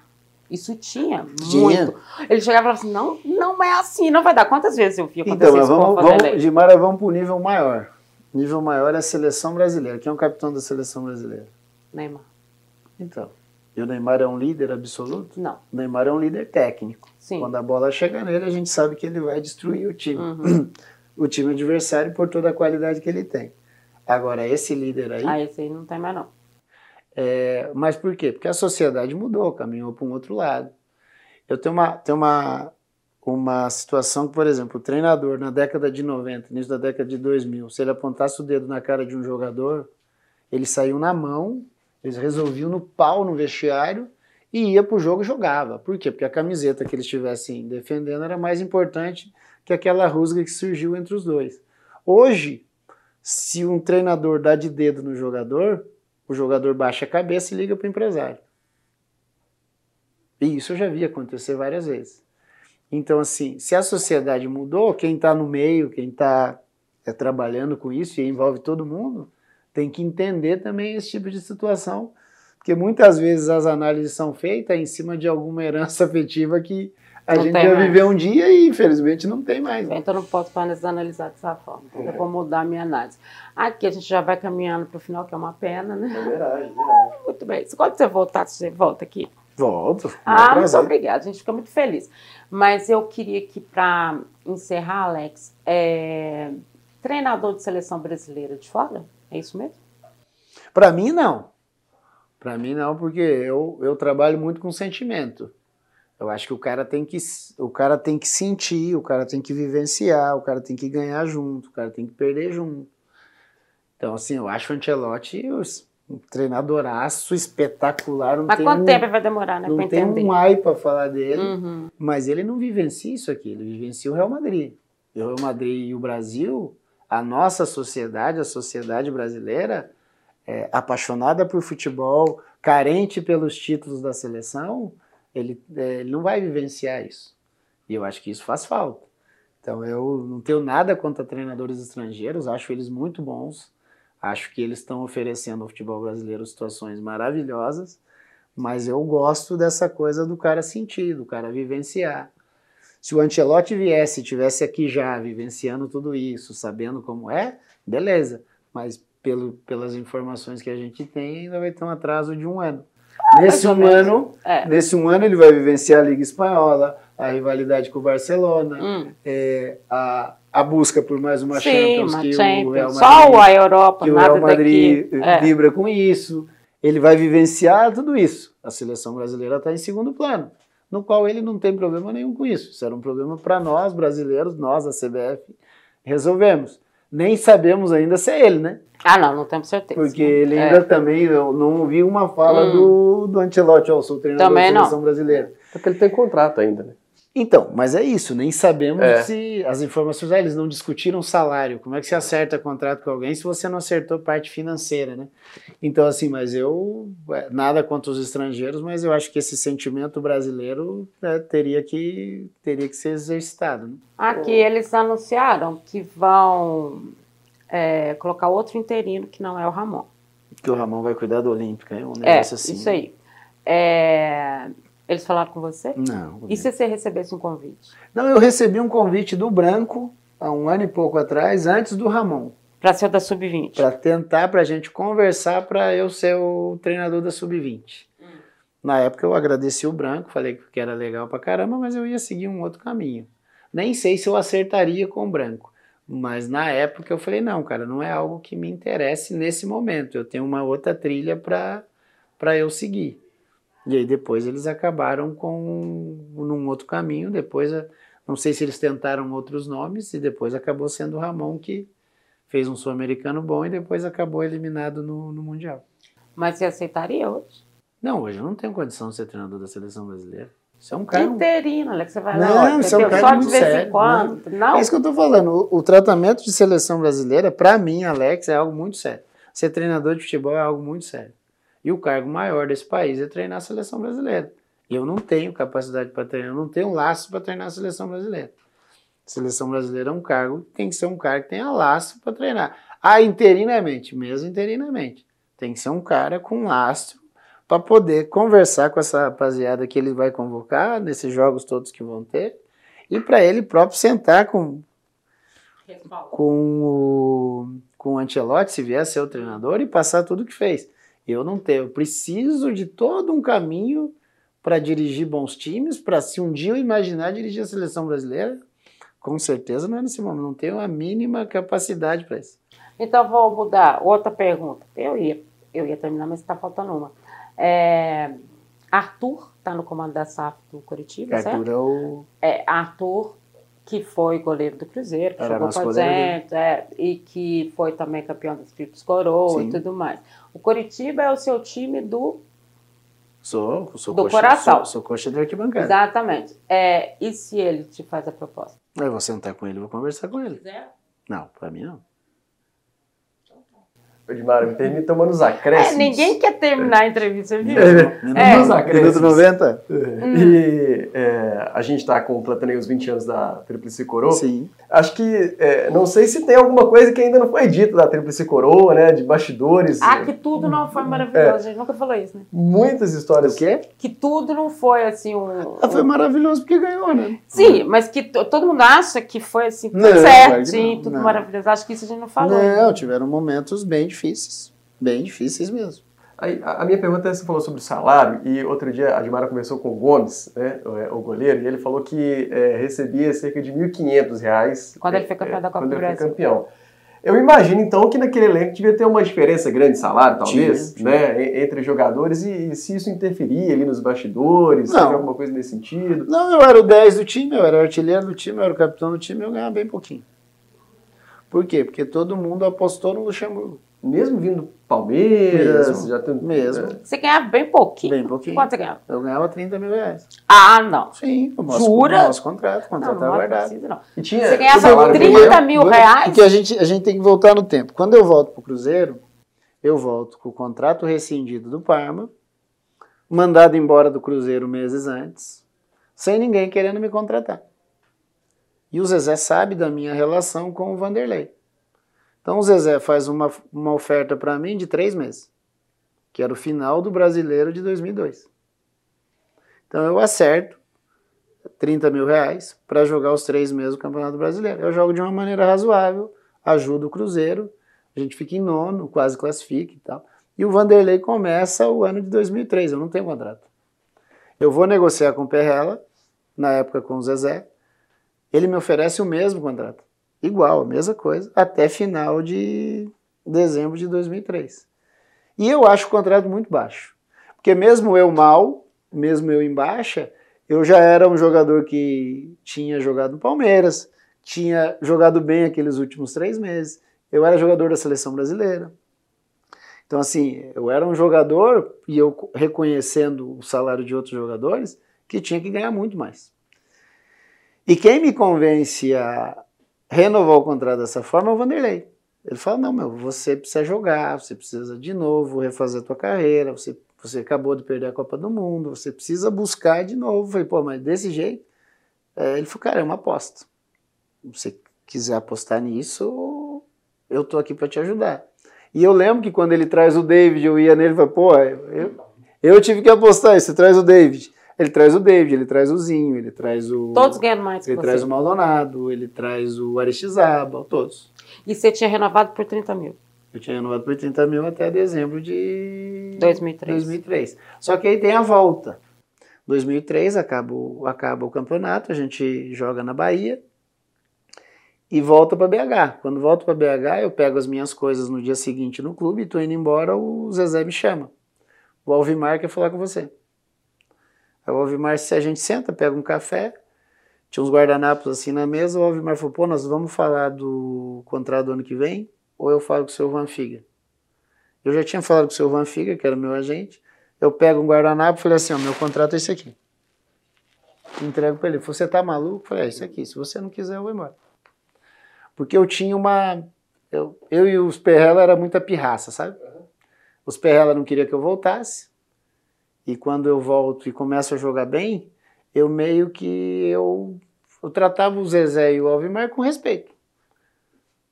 Isso tinha, muito. Ele chegava e falava assim: não, não é assim, não vai dar. Quantas vezes eu vi acontecer Então, isso com vamos, vamos, Vanderlei? Gimara, vamos para o nível maior. Nível maior é a seleção brasileira. Quem é o capitão da seleção brasileira? Neymar. Então. E o Neymar é um líder absoluto? Não, O Neymar é um líder técnico. sim. Quando a bola chega nele, a gente sabe que ele vai destruir o time. Uhum. O time adversário por toda a qualidade que ele tem. Agora, esse líder aí. Ah, esse aí não tem mais, não. É, mas por quê? Porque a sociedade mudou, caminhou para um outro lado. Eu tenho uma, tenho uma, uma situação que, por exemplo, o treinador na década de 90, início da década de 2000, se ele apontasse o dedo na cara de um jogador, ele saiu na mão, eles resolviam no pau no vestiário e ia para o jogo e jogava. Por quê? Porque a camiseta que eles estivessem defendendo era mais importante que aquela rusga que surgiu entre os dois. Hoje, se um treinador dá de dedo no jogador, o jogador baixa a cabeça e liga para o empresário. E isso eu já vi acontecer várias vezes. Então, assim, se a sociedade mudou, quem está no meio, quem está é, trabalhando com isso e envolve todo mundo, tem que entender também esse tipo de situação, porque muitas vezes as análises são feitas em cima de alguma herança afetiva que a Não gente mais. viveu um dia e infelizmente não tem mais. né? Então eu não posso mais analisar dessa forma. Eu vou mudar a minha análise. Aqui a gente já vai caminhando para o final, que é uma pena, né? É verdade, verdade. Muito bem. Quando você voltar, você volta aqui. Volto. é Ah, muito prazer. obrigada. A gente fica muito feliz. Mas eu queria que, para encerrar, Alex, é, treinador de seleção brasileira de fora? É isso mesmo? Para mim, não. Para mim, não, porque eu, eu trabalho muito com sentimento. Eu acho que o cara tem que o cara tem que sentir, o cara tem que vivenciar, o cara tem que ganhar junto, o cara tem que perder junto. Então, assim, eu acho o Ancelotti um treinadoraço espetacular. Não Mas quanto um, tempo vai demorar, né, não para tem entender? um ai para falar dele. Uhum. Mas ele não vivencia isso aqui, ele vivencia o Real Madrid. O Real Madrid e o Brasil, a nossa sociedade, a sociedade brasileira, é, apaixonada por futebol, carente pelos títulos da seleção, ele, é, ele não vai vivenciar isso. E eu acho que isso faz falta. Então eu não tenho nada contra treinadores estrangeiros, acho eles muito bons, Acho que eles estão oferecendo ao futebol brasileiro situações maravilhosas, mas eu gosto dessa coisa do cara sentir, do cara vivenciar. Se o Ancelotti viesse, tivesse aqui já vivenciando tudo isso, sabendo como é, beleza. Mas pelo, pelas informações que a gente tem, ainda vai ter um atraso de um ano. Nesse um ano, É. nesse um ano ele vai vivenciar a Liga Espanhola, a rivalidade com o Barcelona, Hum. é, a, a busca por mais uma Sim, Champions uma que o Champions. Real Só Madrid, a Europa, que o Real Madrid daqui. eh, É. vibra com isso. Ele vai vivenciar tudo isso. A seleção brasileira está em segundo plano, no qual ele não tem problema nenhum com isso. Isso era um problema para nós, brasileiros, nós, a CBF, resolvemos. Nem sabemos ainda se é ele, né? Ah, não, não temos certeza. Porque ele É. ainda também, eu não ouvi uma fala Hum. do, do Ancelotti, ó, sou treinador Também da não. seleção brasileira. Porque ele tem contrato ainda, né? Então, mas é isso, nem sabemos É. se as informações, ah, eles não discutiram salário, como é que você acerta contrato com alguém se você não acertou parte financeira, né? Então, assim, mas eu, é, nada contra os estrangeiros, mas eu acho que esse sentimento brasileiro né, teria, que, teria que ser exercitado, né? Aqui eles anunciaram que vão é, colocar outro interino que não é o Ramon. Que o Ramon vai cuidar do Olímpica, é um É, negócio assim. isso aí. É, eles falaram com você? Não, E se você recebesse um convite? não, eu recebi um convite do Branco, há um ano e pouco atrás, antes do Ramon. Para ser da Sub-20? para tentar para a gente conversar para eu ser o treinador da sub-20. Na época eu agradeci o Branco, falei que era legal pra caramba, mas eu ia seguir um outro caminho. Nem sei se eu acertaria com o Branco, mas na época eu falei não, cara, não é algo que me interesse nesse momento. Eu tenho uma outra trilha para para eu seguir. E aí depois eles acabaram com num outro caminho. Depois não sei se eles tentaram outros nomes e depois acabou sendo o Ramon que fez um sul-americano bom e depois acabou eliminado no, no Mundial. Mas você aceitaria hoje? Não, hoje eu não tenho condição de ser treinador da seleção brasileira. Isso é um cara. Interino, Alex, você vai Não, lá, ó, isso é um cara Só de vez sério, em quando. Não, É isso que eu tô falando. O, o tratamento de seleção brasileira, para mim, Alex, é algo muito sério. Ser treinador de futebol é algo muito sério. E o cargo maior desse país é treinar a seleção brasileira. E eu não tenho capacidade para treinar, eu não tenho laço para treinar a seleção brasileira. Seleção brasileira é um cargo, tem que ser um cara que tenha laço para treinar. Ah, interinamente, mesmo interinamente. Tem que ser um cara com lastro para poder conversar com essa rapaziada que ele vai convocar nesses jogos todos que vão ter e para ele próprio sentar com, com o, com o Ancelotti, se vier a ser o treinador, e passar tudo que fez. Eu não tenho, eu preciso de todo um caminho para dirigir bons times, para se um dia eu imaginar dirigir a seleção brasileira, com certeza não é nesse momento, não tenho a mínima capacidade para isso. Então vou mudar. Outra pergunta. Eu ia, eu ia terminar, mas está faltando uma. É, Arthur está no comando da SAF do Curitiba, certo? Arthur é o É, Arthur, que foi goleiro do Cruzeiro, que Era jogou com a goleiro, né? gente, é, e que foi também campeão dos Triplos Coroa Sim. e tudo mais. O Curitiba é o seu time do. sou, sou Do coxa, coração. Sou, sou coxa de arquibancada. Exatamente. É, e se ele te faz a proposta? Eu vou sentar com ele, vou conversar com ele. quiser. Não, para mim não. Edmar, me permita tomando os acréscimos. É, ninguém quer terminar a entrevista, viu? Minuto, É. Nos acréscimos. minuto 90? E é, a gente está completando aí os 20 anos da Tríplice Coroa. Sim. Acho que, é, não sei se tem alguma coisa que ainda não foi dita da Tríplice Coroa, né? De bastidores. Ah, que tudo não foi maravilhoso. A gente nunca falou isso, né? Muitas histórias. O quê? Que tudo não foi assim um. Ah, foi maravilhoso porque ganhou, né? Sim, mas que to- todo mundo acha que foi assim, tudo Não, certinho, não, tudo não. maravilhoso. Acho que isso a gente não falou. Não, tiveram momentos bem difíceis. Bem difíceis mesmo. Aí, a minha pergunta é: você falou sobre o salário, e outro dia a Admara conversou com o Gomes, né, o, é, o goleiro, e ele falou que é, recebia cerca de 1.500 reais. Quando ele foi campeão da Copa quando do ele foi Brasil. campeão. Eu imagino, então, que naquele elenco devia ter uma diferença grande de salário, talvez, Tinha, né, e- entre jogadores, e, e se isso interferia ali nos bastidores, se Não. teve alguma coisa nesse sentido. Não, eu era o 10 do time, eu era o artilheiro do time, eu era o capitão do time, eu ganhava bem pouquinho. Por quê? Porque todo mundo apostou no Luxemburgo. Mesmo vindo do Palmeiras, Mesmo, já tem, mesmo. é, Você ganhava bem pouquinho. Bem pouquinho. Quanto você ganhava? Eu ganhava 30 mil reais. Ah, não. Sim, o nosso, Jura? o nosso contrato, o Não, contrato estava não guardado. precisa, não. E tinha Você o ganhava salário 30 ganhava- mil reais? Porque a gente, a gente tem que voltar no tempo. Quando eu volto pro Cruzeiro, eu volto com o contrato rescindido do Parma, mandado embora do Cruzeiro meses antes, sem ninguém querendo me contratar. E o Zezé sabe da minha relação com o Vanderlei. Então o Zezé faz uma, uma oferta para mim de três meses, que era o final do brasileiro de 2002. Então eu acerto 30 mil reais para jogar os três meses do Campeonato Brasileiro. Eu jogo de uma maneira razoável, ajudo o Cruzeiro, a gente fica em nono, quase classifica e tal. E o Vanderlei começa o ano de 2003, eu não tenho contrato. Eu vou negociar com o Perrella, na época com o Zezé, ele me oferece o mesmo contrato, igual, a mesma coisa, até final de dezembro de 2003. E eu acho o contrato muito baixo, porque mesmo eu mal, mesmo eu em baixa, eu já era um jogador que tinha jogado no Palmeiras, tinha jogado bem aqueles últimos três meses, eu era jogador da seleção brasileira, então, assim, eu era um jogador e eu reconhecendo o salário de outros jogadores que tinha que ganhar muito mais. E quem me convence a renovar o contrato dessa forma é o Vanderlei. Ele fala: não, meu, você precisa jogar, você precisa de novo refazer a tua carreira, você, você acabou de perder a Copa do Mundo, você precisa buscar de novo. Eu falei, pô, mas desse jeito. É, ele falou, cara, é uma aposta. Se você quiser apostar nisso, eu tô aqui para te ajudar. E eu lembro que quando ele traz o David, eu ia nele e falei, pô, eu, eu tive que apostar, você traz o David. Ele traz o David, ele traz o Zinho, ele traz o. Todos ganham mais Ele traz o Maldonado, ele traz o Aristizábal, todos. E você tinha renovado por 30 mil? Eu tinha renovado por 30 mil até dezembro de 2003. 2003. Só que aí tem a volta. 2003 acaba o, acaba o campeonato, a gente joga na Bahia e volta para BH. Quando volto para BH, eu pego as minhas coisas no dia seguinte no clube, estou indo embora, o Zezé me chama. O Alvimar quer falar com você. Aí o Alvimar, se a gente senta, pega um café, tinha uns guardanapos assim na mesa, o Alvimar falou, pô, nós vamos falar do contrato do ano que vem, ou eu falo com o seu Van Figa? Eu já tinha falado com o seu Van Figa, que era meu agente, eu pego um guardanapo e falei assim, ó, meu contrato é esse aqui. Entrego para ele. Você tá maluco? Eu falei, é isso aqui, se você não quiser, eu vou embora. Porque eu tinha uma. Eu, eu e os Perrella era muita pirraça, sabe? Os Perrella não queriam que eu voltasse. E quando eu volto e começo a jogar bem, eu meio que eu, eu tratava o Zezé e o Alvimar com respeito.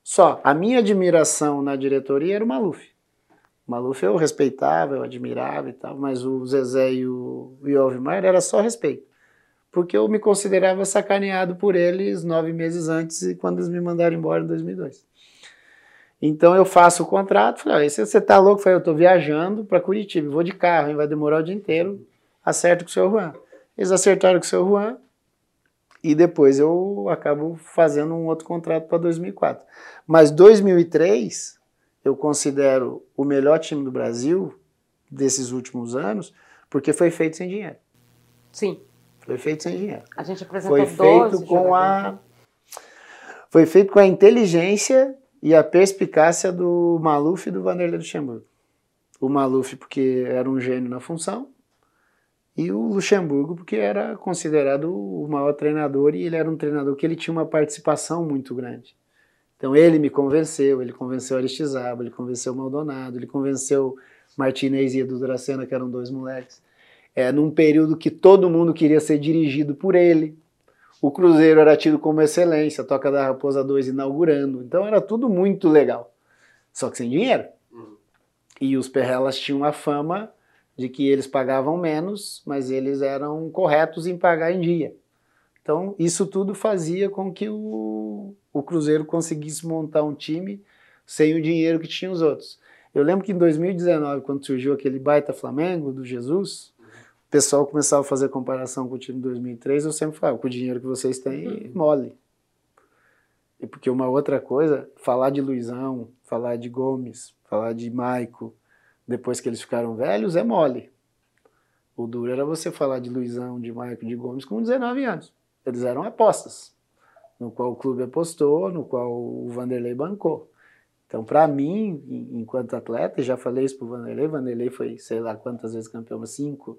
Só, a minha admiração na diretoria era o Maluf. O Maluf eu respeitava, eu admirava e tal, mas o Zezé e o, e o Alvimar era só respeito porque eu me considerava sacaneado por eles nove meses antes, quando eles me mandaram embora em 2002. Então eu faço o contrato, falei, ah, você tá louco? Eu falei, eu tô viajando para Curitiba, vou de carro, hein, vai demorar o dia inteiro, acerto com o seu Juan. Eles acertaram com o seu Juan e depois eu acabo fazendo um outro contrato para 2004. Mas 2003 eu considero o melhor time do Brasil desses últimos anos, porque foi feito sem dinheiro. Sim. Foi feito sem dinheiro. A gente apresentou Foi feito com a foi feito com a inteligência e a perspicácia do Maluf e do Vanderlei Luxemburgo. O Maluf porque era um gênio na função e o Luxemburgo porque era considerado o maior treinador e ele era um treinador que ele tinha uma participação muito grande. Então ele me convenceu, ele convenceu Aristizábal, ele convenceu Maldonado, ele convenceu Martinez e Edu Dracena, que eram dois moleques é, num período que todo mundo queria ser dirigido por ele. O Cruzeiro era tido como excelência, a Toca da Raposa 2 inaugurando. Então era tudo muito legal. Só que sem dinheiro. Uhum. E os Perrelas tinham a fama de que eles pagavam menos, mas eles eram corretos em pagar em dia. Então isso tudo fazia com que o, o Cruzeiro conseguisse montar um time sem o dinheiro que tinham os outros. Eu lembro que em 2019, quando surgiu aquele baita Flamengo do Jesus, pessoal começava a fazer comparação com o time de 2003, eu sempre falava, com o dinheiro que vocês têm, uhum. mole. E porque uma outra coisa, falar de Luizão, falar de Gomes, falar de Maico, depois que eles ficaram velhos, é mole. O duro era você falar de Luizão, de Maico, de Gomes com 19 anos. Eles eram apostas, no qual o clube apostou, no qual o Vanderlei bancou. Então, para mim, enquanto atleta, já falei isso pro Vanderlei, Vanderlei foi, sei lá quantas vezes campeão, cinco,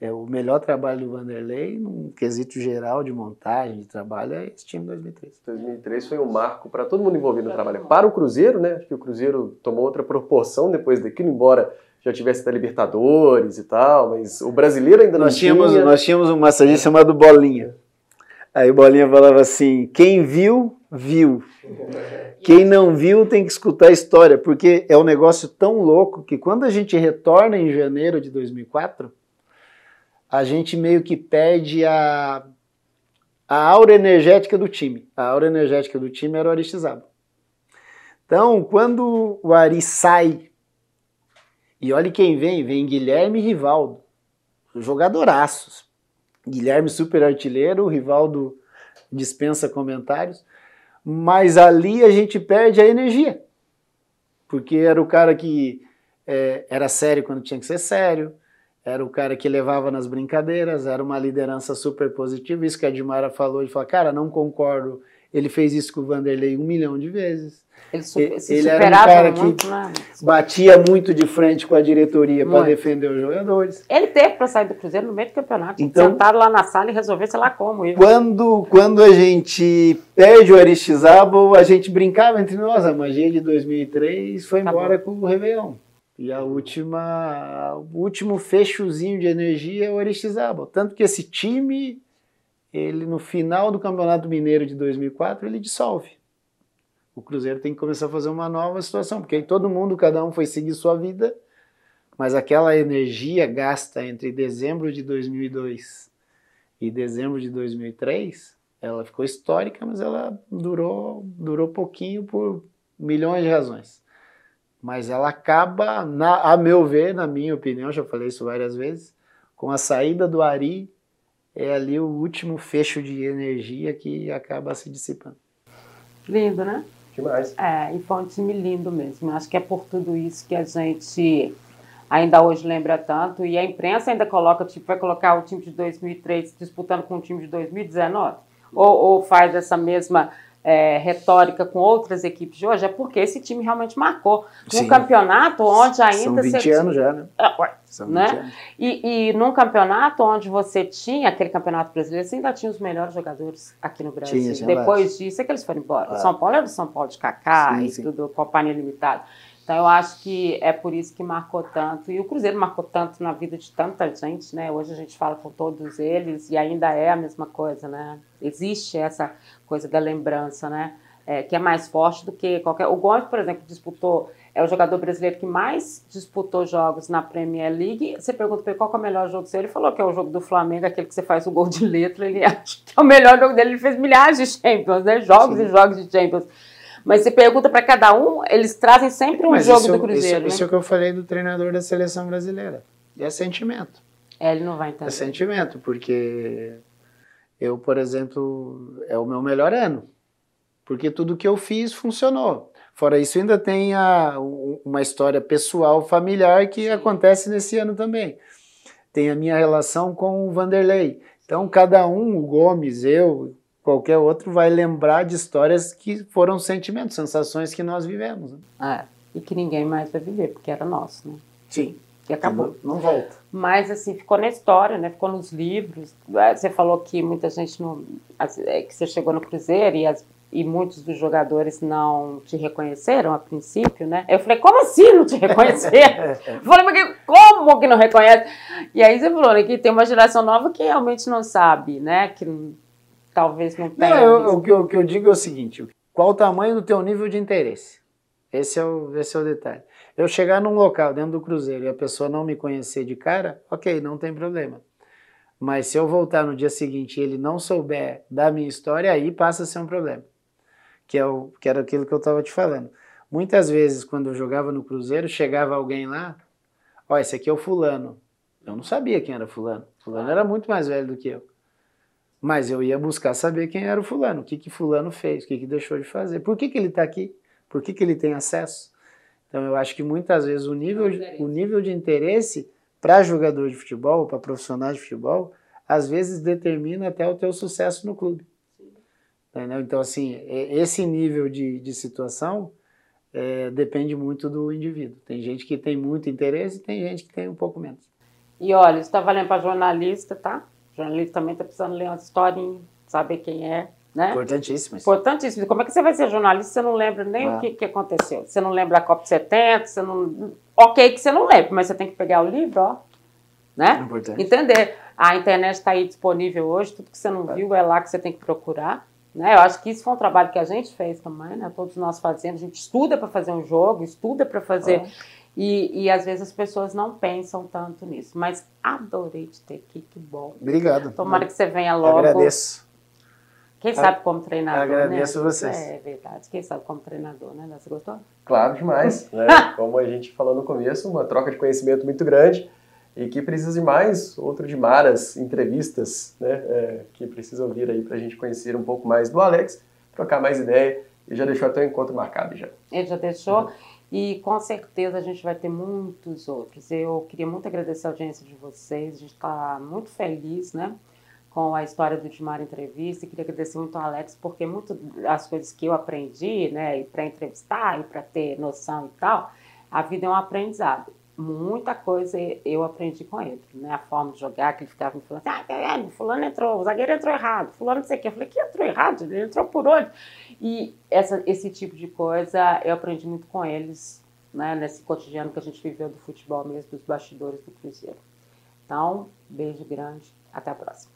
é, o melhor trabalho do Vanderlei, num quesito geral de montagem, de trabalho, é esse time 2003. 2003 foi um marco para todo mundo envolvido no trabalho. Para o Cruzeiro, né? Acho que o Cruzeiro tomou outra proporção depois daquilo, embora já tivesse da Libertadores e tal, mas o brasileiro ainda nós não tínhamos, tinha. Nós tínhamos um massagista chamado Bolinha. Aí o Bolinha falava assim: quem viu viu. Quem não viu tem que escutar a história, porque é um negócio tão louco que quando a gente retorna em janeiro de 2004, a gente meio que perde a, a aura energética do time. A aura energética do time era o Aristizábal. Então, quando o Ari sai, e olha quem vem, vem Guilherme e Rivaldo, jogadoraços. Guilherme super artilheiro, Rivaldo dispensa comentários, mas ali a gente perde a energia, porque era o cara que é, era sério quando tinha que ser sério, era o cara que levava nas brincadeiras, era uma liderança super positiva. Isso que a Dimara falou, de falar, cara, não concordo. Ele fez isso com o Vanderlei um milhão de vezes. Ele, super, ele era um cara muito, que né? batia muito de frente com a diretoria para defender os jogadores. Ele teve para sair do Cruzeiro no meio do campeonato. Então, Sentaram lá na sala e resolver, sei lá como. Quando, quando a gente perde o Aristizábal, a gente brincava entre nós. A magia de 2003 foi embora com o Réveillon. E a última, o último fechozinho de energia é o Aristizábal. Tanto que esse time, ele no final do Campeonato Mineiro de 2004, ele dissolve. O Cruzeiro tem que começar a fazer uma nova situação, porque aí todo mundo, cada um foi seguir sua vida, mas aquela energia gasta entre dezembro de 2002 e dezembro de 2003, ela ficou histórica, mas ela durou, durou pouquinho por milhões de razões mas ela acaba, na, a meu ver, na minha opinião, já falei isso várias vezes, com a saída do Ari, é ali o último fecho de energia que acaba se dissipando. Lindo, né? Demais. É, e foi um time lindo mesmo. Acho que é por tudo isso que a gente ainda hoje lembra tanto. E a imprensa ainda coloca, tipo, vai colocar o time de 2003 disputando com o time de 2019? Ou, ou faz essa mesma é, retórica com outras equipes de hoje é porque esse time realmente marcou. Num Sim. campeonato onde ainda. São 20 anos já, né? É, ué, São né? Anos. E, e num campeonato onde você tinha, aquele campeonato brasileiro, você ainda tinha os melhores jogadores aqui no Brasil. Tinha, Depois disso é que eles foram embora. Ah. São Paulo era do São Paulo de Kaká sim, e sim. tudo, Companhia Limitada. Então eu acho que é por isso que marcou tanto. E o Cruzeiro marcou tanto na vida de tanta gente, né? Hoje a gente fala com todos eles e ainda é a mesma coisa, né? Existe essa coisa da lembrança, né? É, que é mais forte do que qualquer. O Gomes, por exemplo, disputou, é o jogador brasileiro que mais disputou jogos na Premier League. Você pergunta para ele qual é o melhor jogo seu, ele falou que é o jogo do Flamengo, aquele que você faz o gol de letra. Ele acha que é o melhor jogo dele. Ele fez milhares de Champions, né? Jogos Sim. e jogos de Champions. Mas você pergunta para cada um, eles trazem sempre um Mas jogo do Cruzeiro. Isso, né? isso é o que eu falei do treinador da seleção brasileira. É sentimento. É, ele não vai entender. É sentimento, porque eu, por exemplo, é o meu melhor ano. Porque tudo que eu fiz funcionou. Fora isso, ainda tem a, uma história pessoal, familiar que acontece nesse ano também. Tem a minha relação com o Vanderlei. Então, cada um, o Gomes, eu, qualquer outro vai lembrar de histórias que foram sentimentos, sensações que nós vivemos. Né? É, e que ninguém mais vai viver, porque era nosso, né? Sim. E acabou. Não, não, volta. Mas, assim, ficou na história, né? Ficou nos livros. É, você falou que muita gente não... É, que você chegou no Cruzeiro e, as, e muitos dos jogadores não te reconheceram a princípio, né? Eu falei, como assim não te reconheceram? eu falei, mas como que não reconhece? E aí você falou né, que tem uma geração nova que realmente não sabe, né? Que talvez não tenha. Não, eu, o, que eu, o que eu digo é o seguinte: qual o tamanho do teu nível de interesse? Esse é o, esse é o detalhe. Eu chegar num local dentro do cruzeiro e a pessoa não me conhecer de cara, ok, não tem problema. Mas se eu voltar no dia seguinte e ele não souber da minha história, aí passa a ser um problema. Que, é o, que era aquilo que eu estava te falando. Muitas vezes, quando eu jogava no Cruzeiro, chegava alguém lá, ó, esse aqui é o fulano. Eu não sabia quem era fulano. Fulano era muito mais velho do que eu. Mas eu ia buscar saber quem era o fulano, o que, que fulano fez, o que, que deixou de fazer, por que, que ele está aqui, por que, que ele tem acesso. Então eu acho que muitas vezes o nível, o nível de interesse para jogador de futebol, para profissional de futebol, às vezes determina até o teu sucesso no clube. Entendeu? Então, assim, esse nível de, de situação é, depende muito do indivíduo. Tem gente que tem muito interesse e tem gente que tem um pouco menos. E olha, isso está valendo para jornalista, tá? O jornalista também está precisando ler uma historinha, saber quem é, né? Importantíssimo. Importantíssimo. Como é que você vai ser jornalista se você não lembra nem ah. o que, que aconteceu? Você não lembra a Copa 70, você não... Ok que você não lembra, mas você tem que pegar o livro, ó, né? Importante. Entender. A internet está aí disponível hoje, tudo que você não é. viu é lá que você tem que procurar, Né? Eu acho que isso foi um trabalho que a gente fez também, né? todos nós fazemos. A gente estuda para fazer um jogo, estuda para fazer. Ah. E, e às vezes as pessoas não pensam tanto nisso. Mas adorei te ter aqui, que bom. Obrigado. Tomara que você venha logo. Agradeço. Quem sabe como treinador, Agradeço né? vocês. É verdade. Quem sabe como treinador, né? Você gostou? Claro, demais. né? Como a gente falou no começo, uma troca de conhecimento muito grande e que precisa de mais outro de Maras entrevistas, né, é, que precisam vir aí para a gente conhecer um pouco mais do Alex, trocar mais ideia. E já deixou até o encontro marcado já. Ele já deixou. Uhum. E com certeza a gente vai ter muitos outros. Eu queria muito agradecer a audiência de vocês. A gente está muito feliz, né? Com a história do Dimar Entrevista. E queria agradecer muito ao Alex, porque muitas das coisas que eu aprendi, né? E para entrevistar, e para ter noção e tal, a vida é um aprendizado muita coisa eu aprendi com ele, né? A forma de jogar, que ele ficava me falando, ah, é, fulano entrou, o zagueiro entrou errado, fulano não sei o quê. Eu falei, que entrou errado? Ele entrou por onde? E essa, esse tipo de coisa eu aprendi muito com eles, né? Nesse cotidiano que a gente viveu do futebol mesmo, dos bastidores do Cruzeiro. Então, beijo grande, até a próxima.